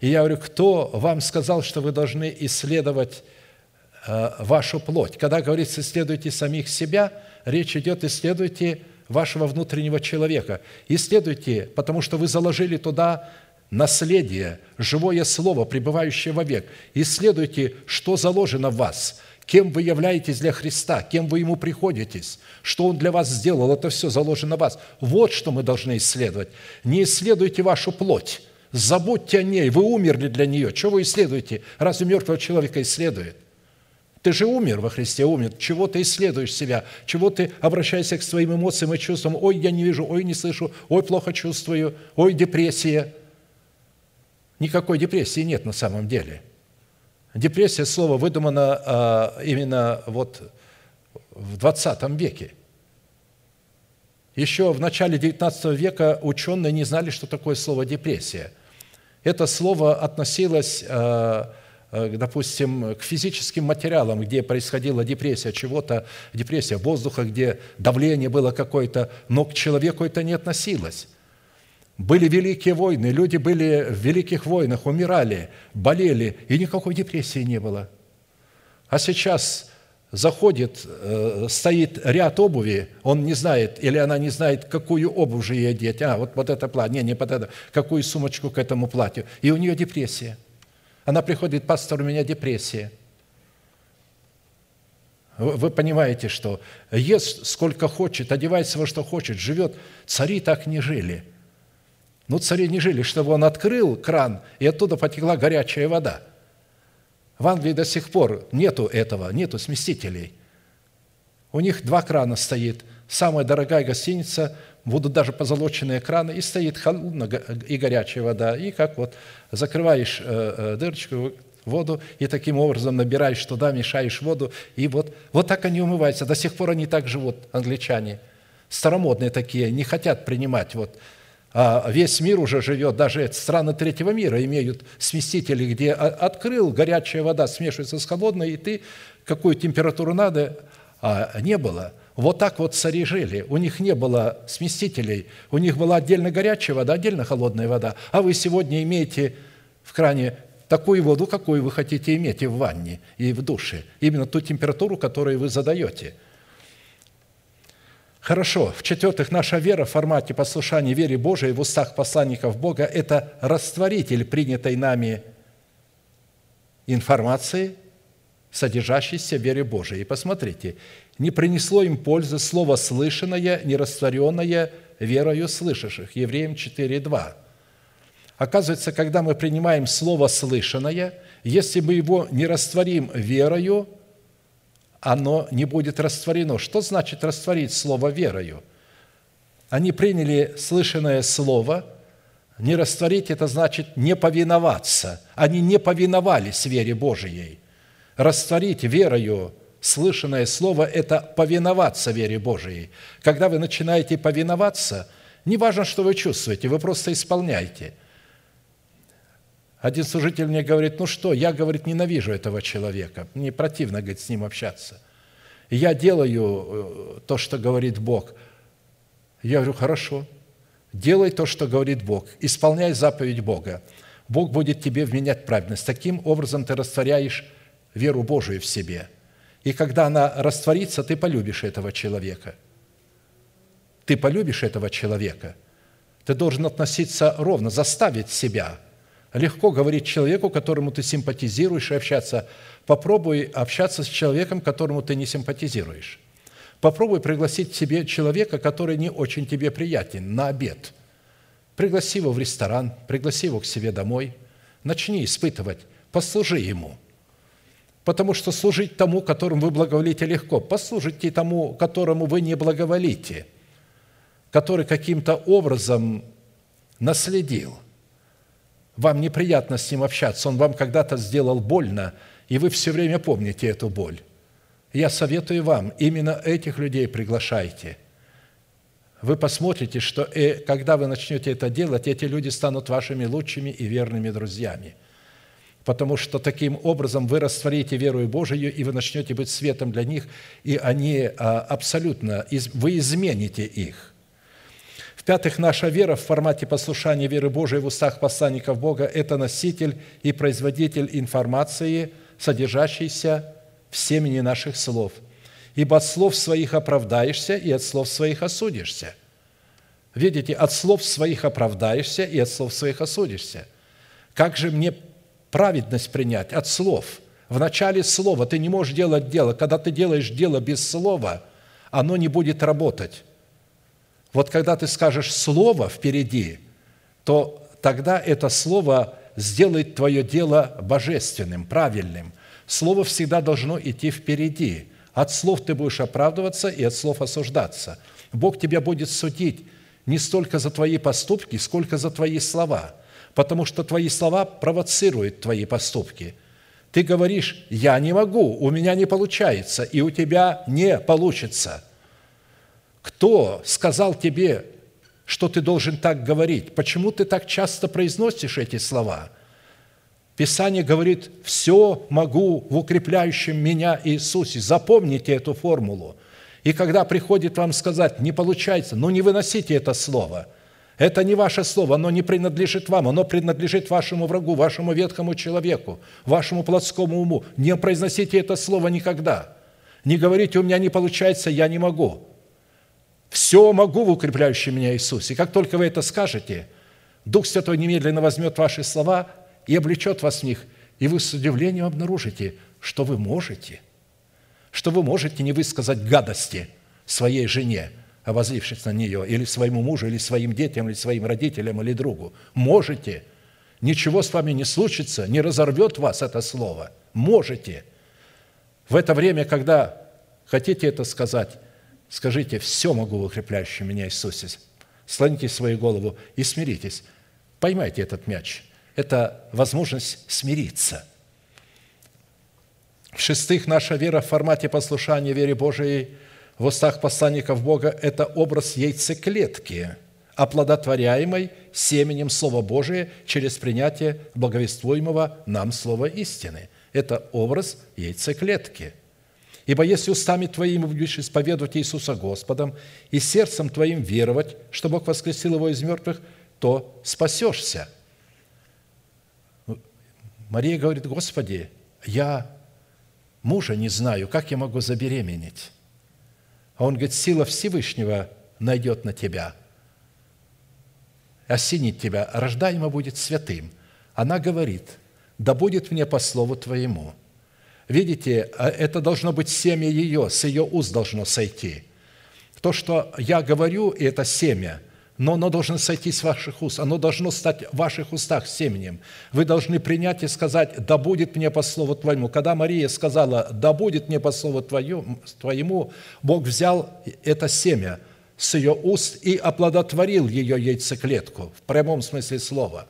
И я говорю, кто вам сказал, что вы должны исследовать э, вашу плоть? Когда говорится, исследуйте самих себя, речь идет, исследуйте вашего внутреннего человека. Исследуйте, потому что вы заложили туда наследие, живое слово, пребывающее вовек. Исследуйте, что заложено в вас – кем вы являетесь для Христа, кем вы Ему приходитесь, что Он для вас сделал, это все заложено в вас. Вот что мы должны исследовать. Не исследуйте вашу плоть, забудьте о ней, вы умерли для нее. Чего вы исследуете? Разве мертвого человека исследует? Ты же умер во Христе, умер. Чего ты исследуешь себя? Чего ты обращаешься к своим эмоциям и чувствам? Ой, я не вижу, ой, не слышу, ой, плохо чувствую, ой, депрессия. Никакой депрессии нет на самом деле – Депрессия, слово выдумано а, именно вот в 20 веке. Еще в начале XIX века ученые не знали, что такое слово депрессия. Это слово относилось, а, а, допустим, к физическим материалам, где происходила депрессия чего-то, депрессия воздуха, где давление было какое-то, но к человеку это не относилось. Были великие войны, люди были в великих войнах, умирали, болели, и никакой депрессии не было. А сейчас заходит, э, стоит ряд обуви, он не знает, или она не знает, какую обувь же ей одеть. А, вот, вот это платье, не, не под это, какую сумочку к этому платью. И у нее депрессия. Она приходит, пастор, у меня депрессия. Вы понимаете, что ест сколько хочет, одевается во что хочет, живет. Цари так не жили – ну, цари не жили, чтобы он открыл кран, и оттуда потекла горячая вода. В Англии до сих пор нету этого, нету сместителей. У них два крана стоит. Самая дорогая гостиница, будут даже позолоченные краны, и стоит холодная и горячая вода. И как вот закрываешь э, э, дырочку, воду, и таким образом набираешь туда, мешаешь воду, и вот, вот так они умываются. До сих пор они так живут, англичане. Старомодные такие, не хотят принимать вот весь мир уже живет, даже страны третьего мира имеют смесители, где открыл, горячая вода смешивается с холодной, и ты какую температуру надо, а не было. Вот так вот цари жили. У них не было смесителей, у них была отдельно горячая вода, отдельно холодная вода. А вы сегодня имеете в кране такую воду, какую вы хотите иметь и в ванне, и в душе. Именно ту температуру, которую вы задаете – Хорошо. В-четвертых, наша вера в формате послушания вере Божией в устах посланников Бога – это растворитель принятой нами информации, содержащейся в вере Божией. И посмотрите, не принесло им пользы слово слышанное, не растворенное верою слышащих. Евреям 4.2. Оказывается, когда мы принимаем слово слышанное, если мы его не растворим верою – оно не будет растворено. Что значит растворить слово верою? Они приняли слышанное слово, не растворить – это значит не повиноваться. Они не повиновались вере Божией. Растворить верою слышанное слово – это повиноваться вере Божией. Когда вы начинаете повиноваться, не важно, что вы чувствуете, вы просто исполняете – один служитель мне говорит, ну что, я, говорит, ненавижу этого человека, мне противно, говорит, с ним общаться. Я делаю э, то, что говорит Бог. Я говорю, хорошо, делай то, что говорит Бог, исполняй заповедь Бога. Бог будет тебе вменять праведность. Таким образом ты растворяешь веру Божию в себе. И когда она растворится, ты полюбишь этого человека. Ты полюбишь этого человека. Ты должен относиться ровно, заставить себя – Легко говорить человеку, которому ты симпатизируешь, и общаться. Попробуй общаться с человеком, которому ты не симпатизируешь. Попробуй пригласить к себе человека, который не очень тебе приятен, на обед. Пригласи его в ресторан, пригласи его к себе домой. Начни испытывать, послужи ему. Потому что служить тому, которому вы благоволите, легко. Послужите тому, которому вы не благоволите, который каким-то образом наследил – вам неприятно с ним общаться, он вам когда-то сделал больно, и вы все время помните эту боль. Я советую вам, именно этих людей приглашайте. Вы посмотрите, что и когда вы начнете это делать, эти люди станут вашими лучшими и верными друзьями. Потому что таким образом вы растворите веру Божию, и вы начнете быть светом для них, и они а, абсолютно, вы измените их. В-пятых, наша вера в формате послушания веры Божией в устах посланников Бога – это носитель и производитель информации, содержащейся в семени наших слов. Ибо от слов своих оправдаешься и от слов своих осудишься. Видите, от слов своих оправдаешься и от слов своих осудишься. Как же мне праведность принять? От слов. В начале слова ты не можешь делать дело. Когда ты делаешь дело без слова, оно не будет работать вот когда ты скажешь слово впереди, то тогда это слово сделает твое дело божественным, правильным. Слово всегда должно идти впереди. От слов ты будешь оправдываться и от слов осуждаться. Бог тебя будет судить не столько за твои поступки, сколько за твои слова, потому что твои слова провоцируют твои поступки. Ты говоришь, я не могу, у меня не получается, и у тебя не получится – кто сказал тебе, что ты должен так говорить? Почему ты так часто произносишь эти слова? Писание говорит, все могу в укрепляющем меня Иисусе. Запомните эту формулу. И когда приходит вам сказать, не получается, ну не выносите это слово. Это не ваше слово, оно не принадлежит вам, оно принадлежит вашему врагу, вашему ветхому человеку, вашему плотскому уму. Не произносите это слово никогда. Не говорите, у меня не получается, я не могу. Все могу в укрепляющем меня Иисусе. Как только вы это скажете, Дух Святой немедленно возьмет ваши слова и облечет вас в них, и вы с удивлением обнаружите, что вы можете, что вы можете не высказать гадости своей жене, обозлившись на нее, или своему мужу, или своим детям, или своим родителям, или другу. Можете. Ничего с вами не случится, не разорвет вас это слово. Можете. В это время, когда хотите это сказать, Скажите, все могу в укрепляющем меня Иисусе. Слоните свою голову и смиритесь. Поймайте этот мяч. Это возможность смириться. В-шестых, наша вера в формате послушания вере Божией в устах посланников Бога – это образ яйцеклетки, оплодотворяемой семенем Слова Божия через принятие благовествуемого нам Слова истины. Это образ яйцеклетки. Ибо если устами твоими будешь исповедовать Иисуса Господом и сердцем твоим веровать, что Бог воскресил его из мертвых, то спасешься. Мария говорит, Господи, я мужа не знаю, как я могу забеременеть? А он говорит, сила Всевышнего найдет на тебя, осенит тебя, рождаемо будет святым. Она говорит, да будет мне по слову твоему. Видите, а это должно быть семя ее, с ее уст должно сойти. То, что я говорю, и это семя – но оно должно сойти с ваших уст, оно должно стать в ваших устах семенем. Вы должны принять и сказать, да будет мне по слову Твоему. Когда Мария сказала, да будет мне по слову Твоему, Бог взял это семя с ее уст и оплодотворил ее яйцеклетку, в прямом смысле слова.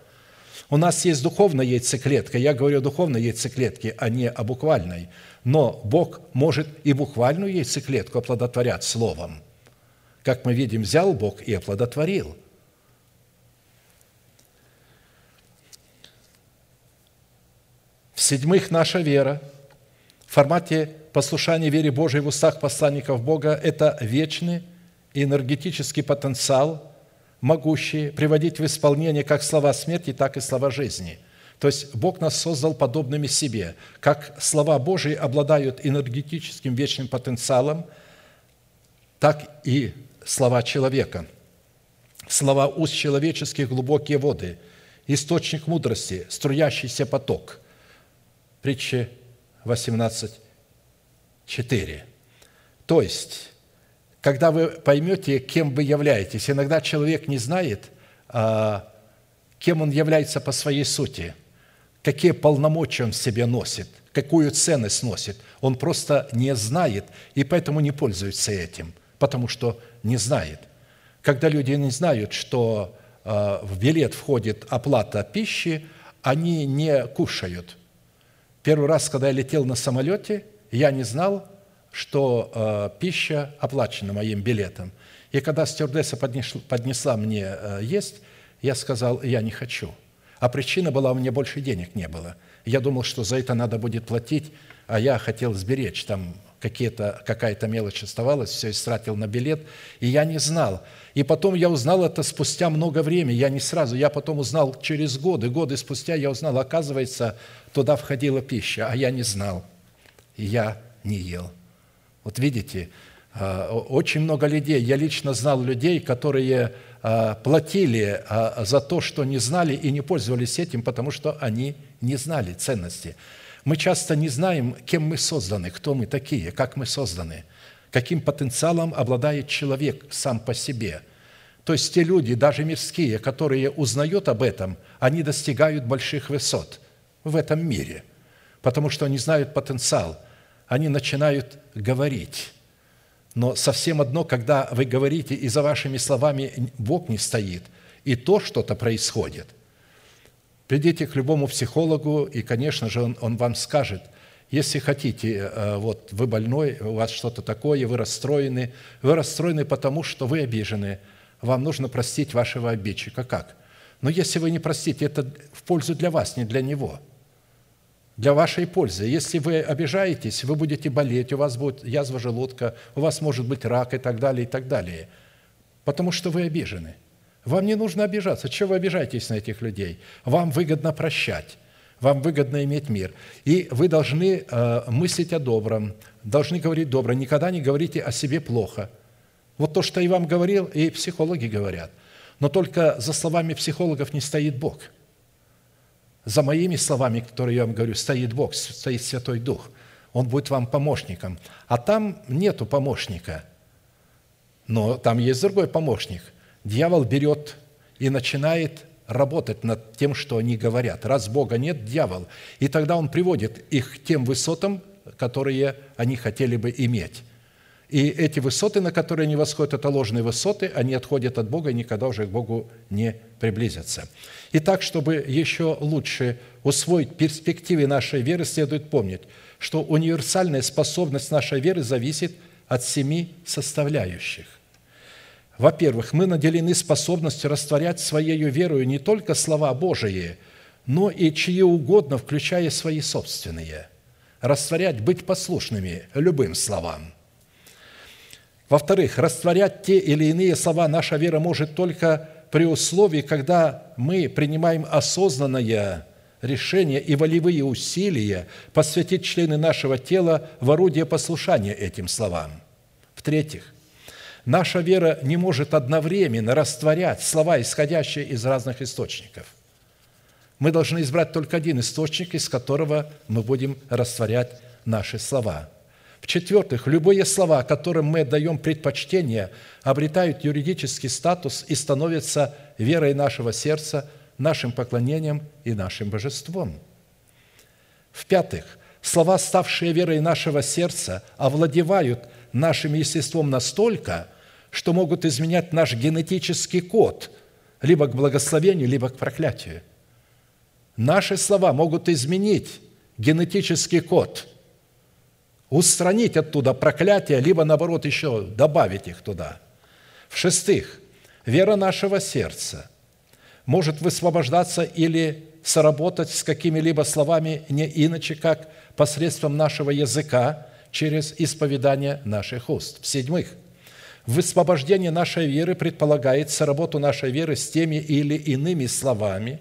У нас есть духовная яйцеклетка, я говорю о духовной яйцеклетке, а не о буквальной. Но Бог может и буквальную яйцеклетку оплодотворять словом – как мы видим, взял Бог и оплодотворил. В-седьмых, наша вера в формате послушания вере Божией в устах посланников Бога – это вечный энергетический потенциал, могущий приводить в исполнение как слова смерти, так и слова жизни. То есть Бог нас создал подобными себе. Как слова Божии обладают энергетическим вечным потенциалом, так и слова человека. Слова уст человеческих – глубокие воды, источник мудрости, струящийся поток. Притча 18, 4. То есть, когда вы поймете, кем вы являетесь, иногда человек не знает, а, кем он является по своей сути, какие полномочия он в себе носит, какую ценность носит. Он просто не знает и поэтому не пользуется этим, потому что не знает. Когда люди не знают, что э, в билет входит оплата пищи, они не кушают. Первый раз, когда я летел на самолете, я не знал, что э, пища оплачена моим билетом. И когда стюардесса поднесла мне э, есть, я сказал, я не хочу. А причина была, у меня больше денег не было. Я думал, что за это надо будет платить, а я хотел сберечь там какие-то, какая-то мелочь оставалась, все истратил на билет, и я не знал. И потом я узнал это спустя много времени, я не сразу, я потом узнал через годы, годы спустя я узнал, оказывается, туда входила пища, а я не знал, и я не ел. Вот видите, а, очень много людей, я лично знал людей, которые а, платили а, за то, что не знали и не пользовались этим, потому что они не знали ценности. Мы часто не знаем, кем мы созданы, кто мы такие, как мы созданы, каким потенциалом обладает человек сам по себе. То есть те люди, даже мирские, которые узнают об этом, они достигают больших высот в этом мире, потому что они знают потенциал, они начинают говорить. Но совсем одно, когда вы говорите, и за вашими словами Бог не стоит, и то что-то происходит – Придите к любому психологу, и, конечно же, он, он вам скажет, если хотите, э, вот вы больной, у вас что-то такое, вы расстроены, вы расстроены потому, что вы обижены, вам нужно простить вашего обидчика. Как? Но если вы не простите, это в пользу для вас, не для него. Для вашей пользы. Если вы обижаетесь, вы будете болеть, у вас будет язва желудка, у вас может быть рак и так далее, и так далее. Потому что вы обижены. Вам не нужно обижаться. Чего вы обижаетесь на этих людей? Вам выгодно прощать. Вам выгодно иметь мир. И вы должны э, мыслить о добром, должны говорить добро. Никогда не говорите о себе плохо. Вот то, что я вам говорил, и психологи говорят. Но только за словами психологов не стоит Бог. За моими словами, которые я вам говорю, стоит Бог, стоит Святой Дух. Он будет вам помощником. А там нету помощника. Но там есть другой помощник – дьявол берет и начинает работать над тем, что они говорят. Раз Бога нет, дьявол. И тогда он приводит их к тем высотам, которые они хотели бы иметь. И эти высоты, на которые они восходят, это ложные высоты, они отходят от Бога и никогда уже к Богу не приблизятся. Итак, чтобы еще лучше усвоить перспективы нашей веры, следует помнить, что универсальная способность нашей веры зависит от семи составляющих. Во-первых, мы наделены способностью растворять своей верою не только слова Божии, но и чьи угодно, включая свои собственные. Растворять, быть послушными любым словам. Во-вторых, растворять те или иные слова наша вера может только при условии, когда мы принимаем осознанное решение и волевые усилия посвятить члены нашего тела в орудие послушания этим словам. В-третьих, наша вера не может одновременно растворять слова, исходящие из разных источников. Мы должны избрать только один источник, из которого мы будем растворять наши слова. В-четвертых, любые слова, которым мы отдаем предпочтение, обретают юридический статус и становятся верой нашего сердца – нашим поклонением и нашим божеством. В-пятых, слова, ставшие верой нашего сердца, овладевают нашим естеством настолько, что могут изменять наш генетический код либо к благословению, либо к проклятию. Наши слова могут изменить генетический код, устранить оттуда проклятие, либо, наоборот, еще добавить их туда. В-шестых, вера нашего сердца может высвобождаться или соработать с какими-либо словами не иначе, как посредством нашего языка через исповедание наших уст. В-седьмых, высвобождение нашей веры предполагает соработу нашей веры с теми или иными словами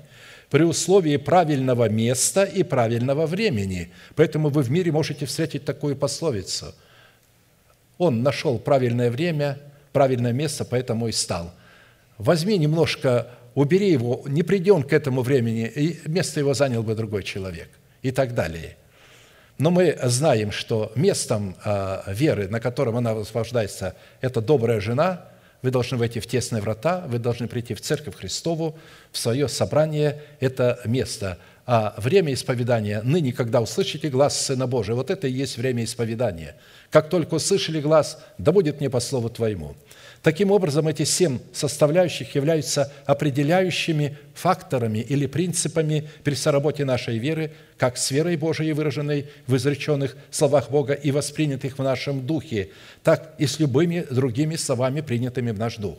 при условии правильного места и правильного времени. Поэтому вы в мире можете встретить такую пословицу. Он нашел правильное время, правильное место, поэтому и стал. Возьми немножко убери его, не приди он к этому времени, и место его занял бы другой человек и так далее. Но мы знаем, что местом а, веры, на котором она высвобождается, это добрая жена, вы должны войти в тесные врата, вы должны прийти в Церковь Христову, в свое собрание, это место. А время исповедания, ныне, когда услышите глаз Сына Божия, вот это и есть время исповедания. Как только услышали глаз, да будет мне по слову Твоему. Таким образом, эти семь составляющих являются определяющими факторами или принципами при соработе нашей веры, как с верой Божией, выраженной в изреченных словах Бога и воспринятых в нашем духе, так и с любыми другими словами, принятыми в наш дух.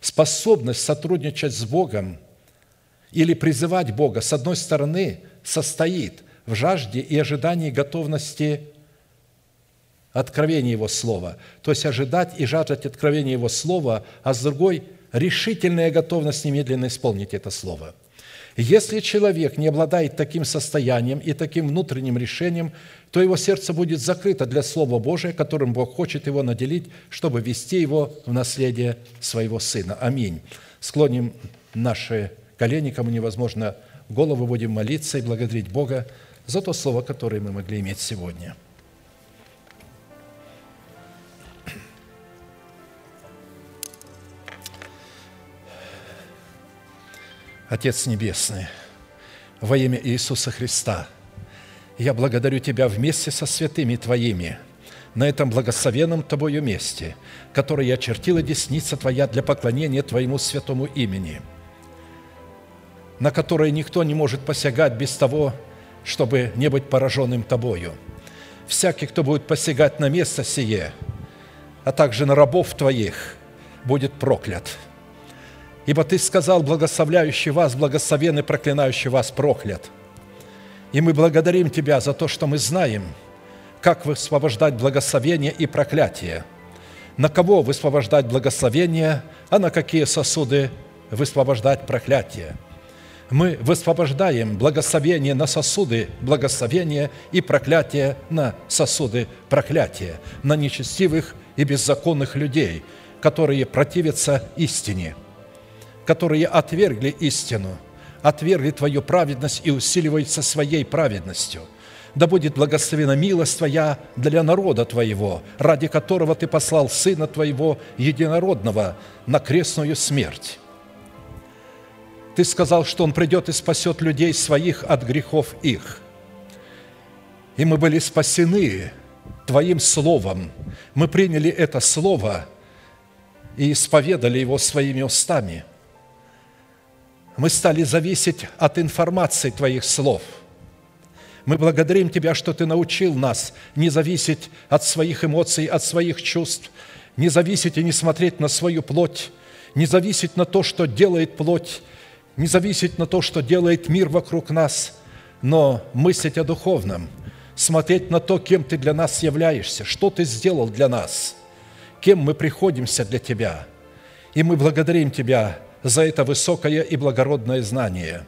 Способность сотрудничать с Богом или призывать Бога, с одной стороны, состоит в жажде и ожидании готовности откровения Его Слова. То есть ожидать и жаждать откровения Его Слова, а с другой – решительная готовность немедленно исполнить это Слово. Если человек не обладает таким состоянием и таким внутренним решением, то его сердце будет закрыто для Слова Божия, которым Бог хочет его наделить, чтобы вести его в наследие своего Сына. Аминь. Склоним наши колени, кому невозможно голову, будем молиться и благодарить Бога за то Слово, которое мы могли иметь сегодня – Отец Небесный, во имя Иисуса Христа, я благодарю Тебя вместе со святыми Твоими на этом благословенном Тобою месте, которое очертила десница Твоя для поклонения Твоему святому имени, на которое никто не может посягать без того, чтобы не быть пораженным Тобою. Всякий, кто будет посягать на место сие, а также на рабов Твоих, будет проклят – Ибо Ты сказал, благословляющий вас, благословен и проклинающий вас проклят. И мы благодарим Тебя за то, что мы знаем, как высвобождать благословение и проклятие, на кого высвобождать благословение, а на какие сосуды высвобождать проклятие. Мы высвобождаем благословение на сосуды благословения и проклятие на сосуды проклятия, на нечестивых и беззаконных людей, которые противятся истине – которые отвергли истину, отвергли Твою праведность и усиливаются своей праведностью. Да будет благословена милость Твоя для народа Твоего, ради которого Ты послал Сына Твоего Единородного на крестную смерть. Ты сказал, что Он придет и спасет людей своих от грехов их. И мы были спасены Твоим Словом. Мы приняли это Слово и исповедали его своими устами – мы стали зависеть от информации Твоих слов. Мы благодарим Тебя, что Ты научил нас не зависеть от своих эмоций, от своих чувств, не зависеть и не смотреть на свою плоть, не зависеть на то, что делает плоть, не зависеть на то, что делает мир вокруг нас, но мыслить о духовном, смотреть на то, кем ты для нас являешься, что ты сделал для нас, кем мы приходимся для Тебя. И мы благодарим Тебя за это высокое и благородное знание.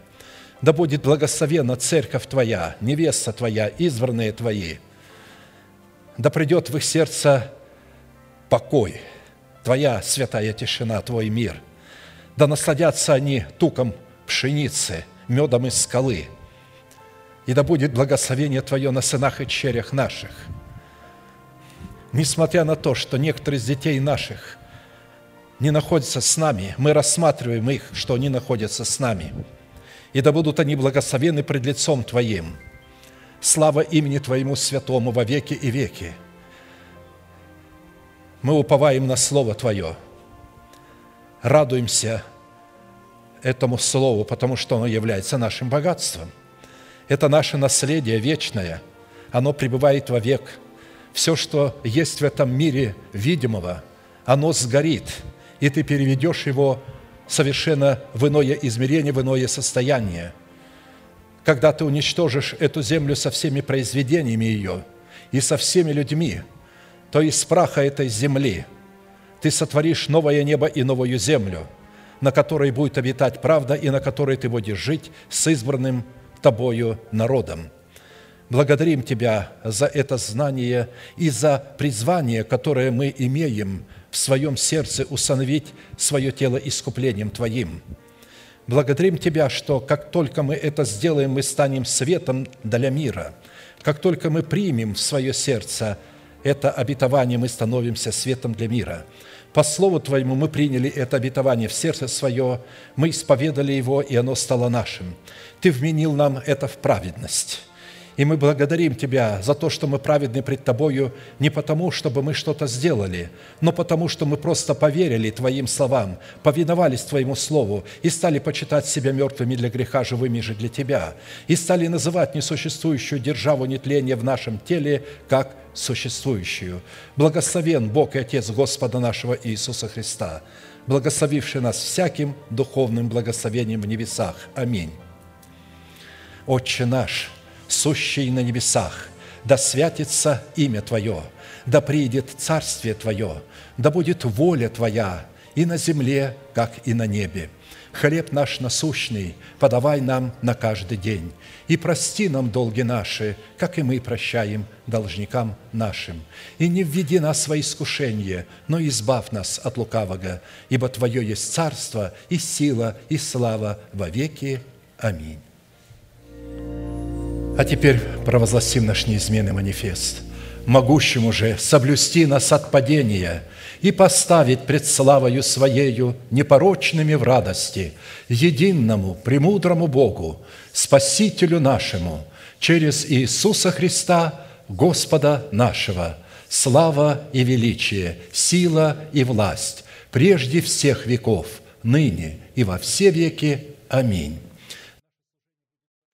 Да будет благословена церковь Твоя, невеста Твоя, избранные Твои. Да придет в их сердце покой, Твоя святая тишина, Твой мир. Да насладятся они туком пшеницы, медом из скалы. И да будет благословение Твое на сынах и черях наших. Несмотря на то, что некоторые из детей наших не находятся с нами, мы рассматриваем их, что они находятся с нами. И да будут они благословены пред лицом Твоим. Слава имени Твоему святому во веки и веки – мы уповаем на Слово Твое, радуемся этому Слову, потому что оно является нашим богатством. Это наше наследие вечное, оно пребывает вовек. Все, что есть в этом мире видимого, оно сгорит, и ты переведешь его совершенно в иное измерение, в иное состояние. Когда ты уничтожишь эту землю со всеми произведениями ее и со всеми людьми – то из праха этой земли ты сотворишь новое небо и новую землю, на которой будет обитать правда и на которой ты будешь жить с избранным тобою народом. Благодарим Тебя за это знание и за призвание, которое мы имеем в своем сердце усыновить свое тело искуплением Твоим. Благодарим Тебя, что как только мы это сделаем, мы станем светом для мира. Как только мы примем в свое сердце – это обетование мы становимся светом для мира. По Слову Твоему мы приняли это обетование в сердце свое, мы исповедали его, и оно стало нашим. Ты вменил нам это в праведность. И мы благодарим Тебя за то, что мы праведны пред Тобою не потому, чтобы мы что-то сделали, но потому, что мы просто поверили Твоим словам, повиновались Твоему Слову и стали почитать себя мертвыми для греха, живыми же для Тебя, и стали называть несуществующую державу нетления в нашем теле как существующую. Благословен Бог и Отец Господа нашего Иисуса Христа, благословивший нас всяким духовным благословением в небесах. Аминь. Отче наш – сущий на небесах, да святится имя Твое, да приидет Царствие Твое, да будет воля Твоя и на земле, как и на небе. Хлеб наш насущный подавай нам на каждый день, и прости нам долги наши, как и мы прощаем должникам нашим. И не введи нас во искушение, но избавь нас от лукавого, ибо Твое есть царство и сила и слава во веки. Аминь. А теперь провозгласим наш неизменный манифест. Могущему же соблюсти нас от падения и поставить пред славою Своею непорочными в радости, единому, премудрому Богу, Спасителю нашему, через Иисуса Христа, Господа нашего, слава и величие, сила и власть, прежде всех веков, ныне и во все веки. Аминь.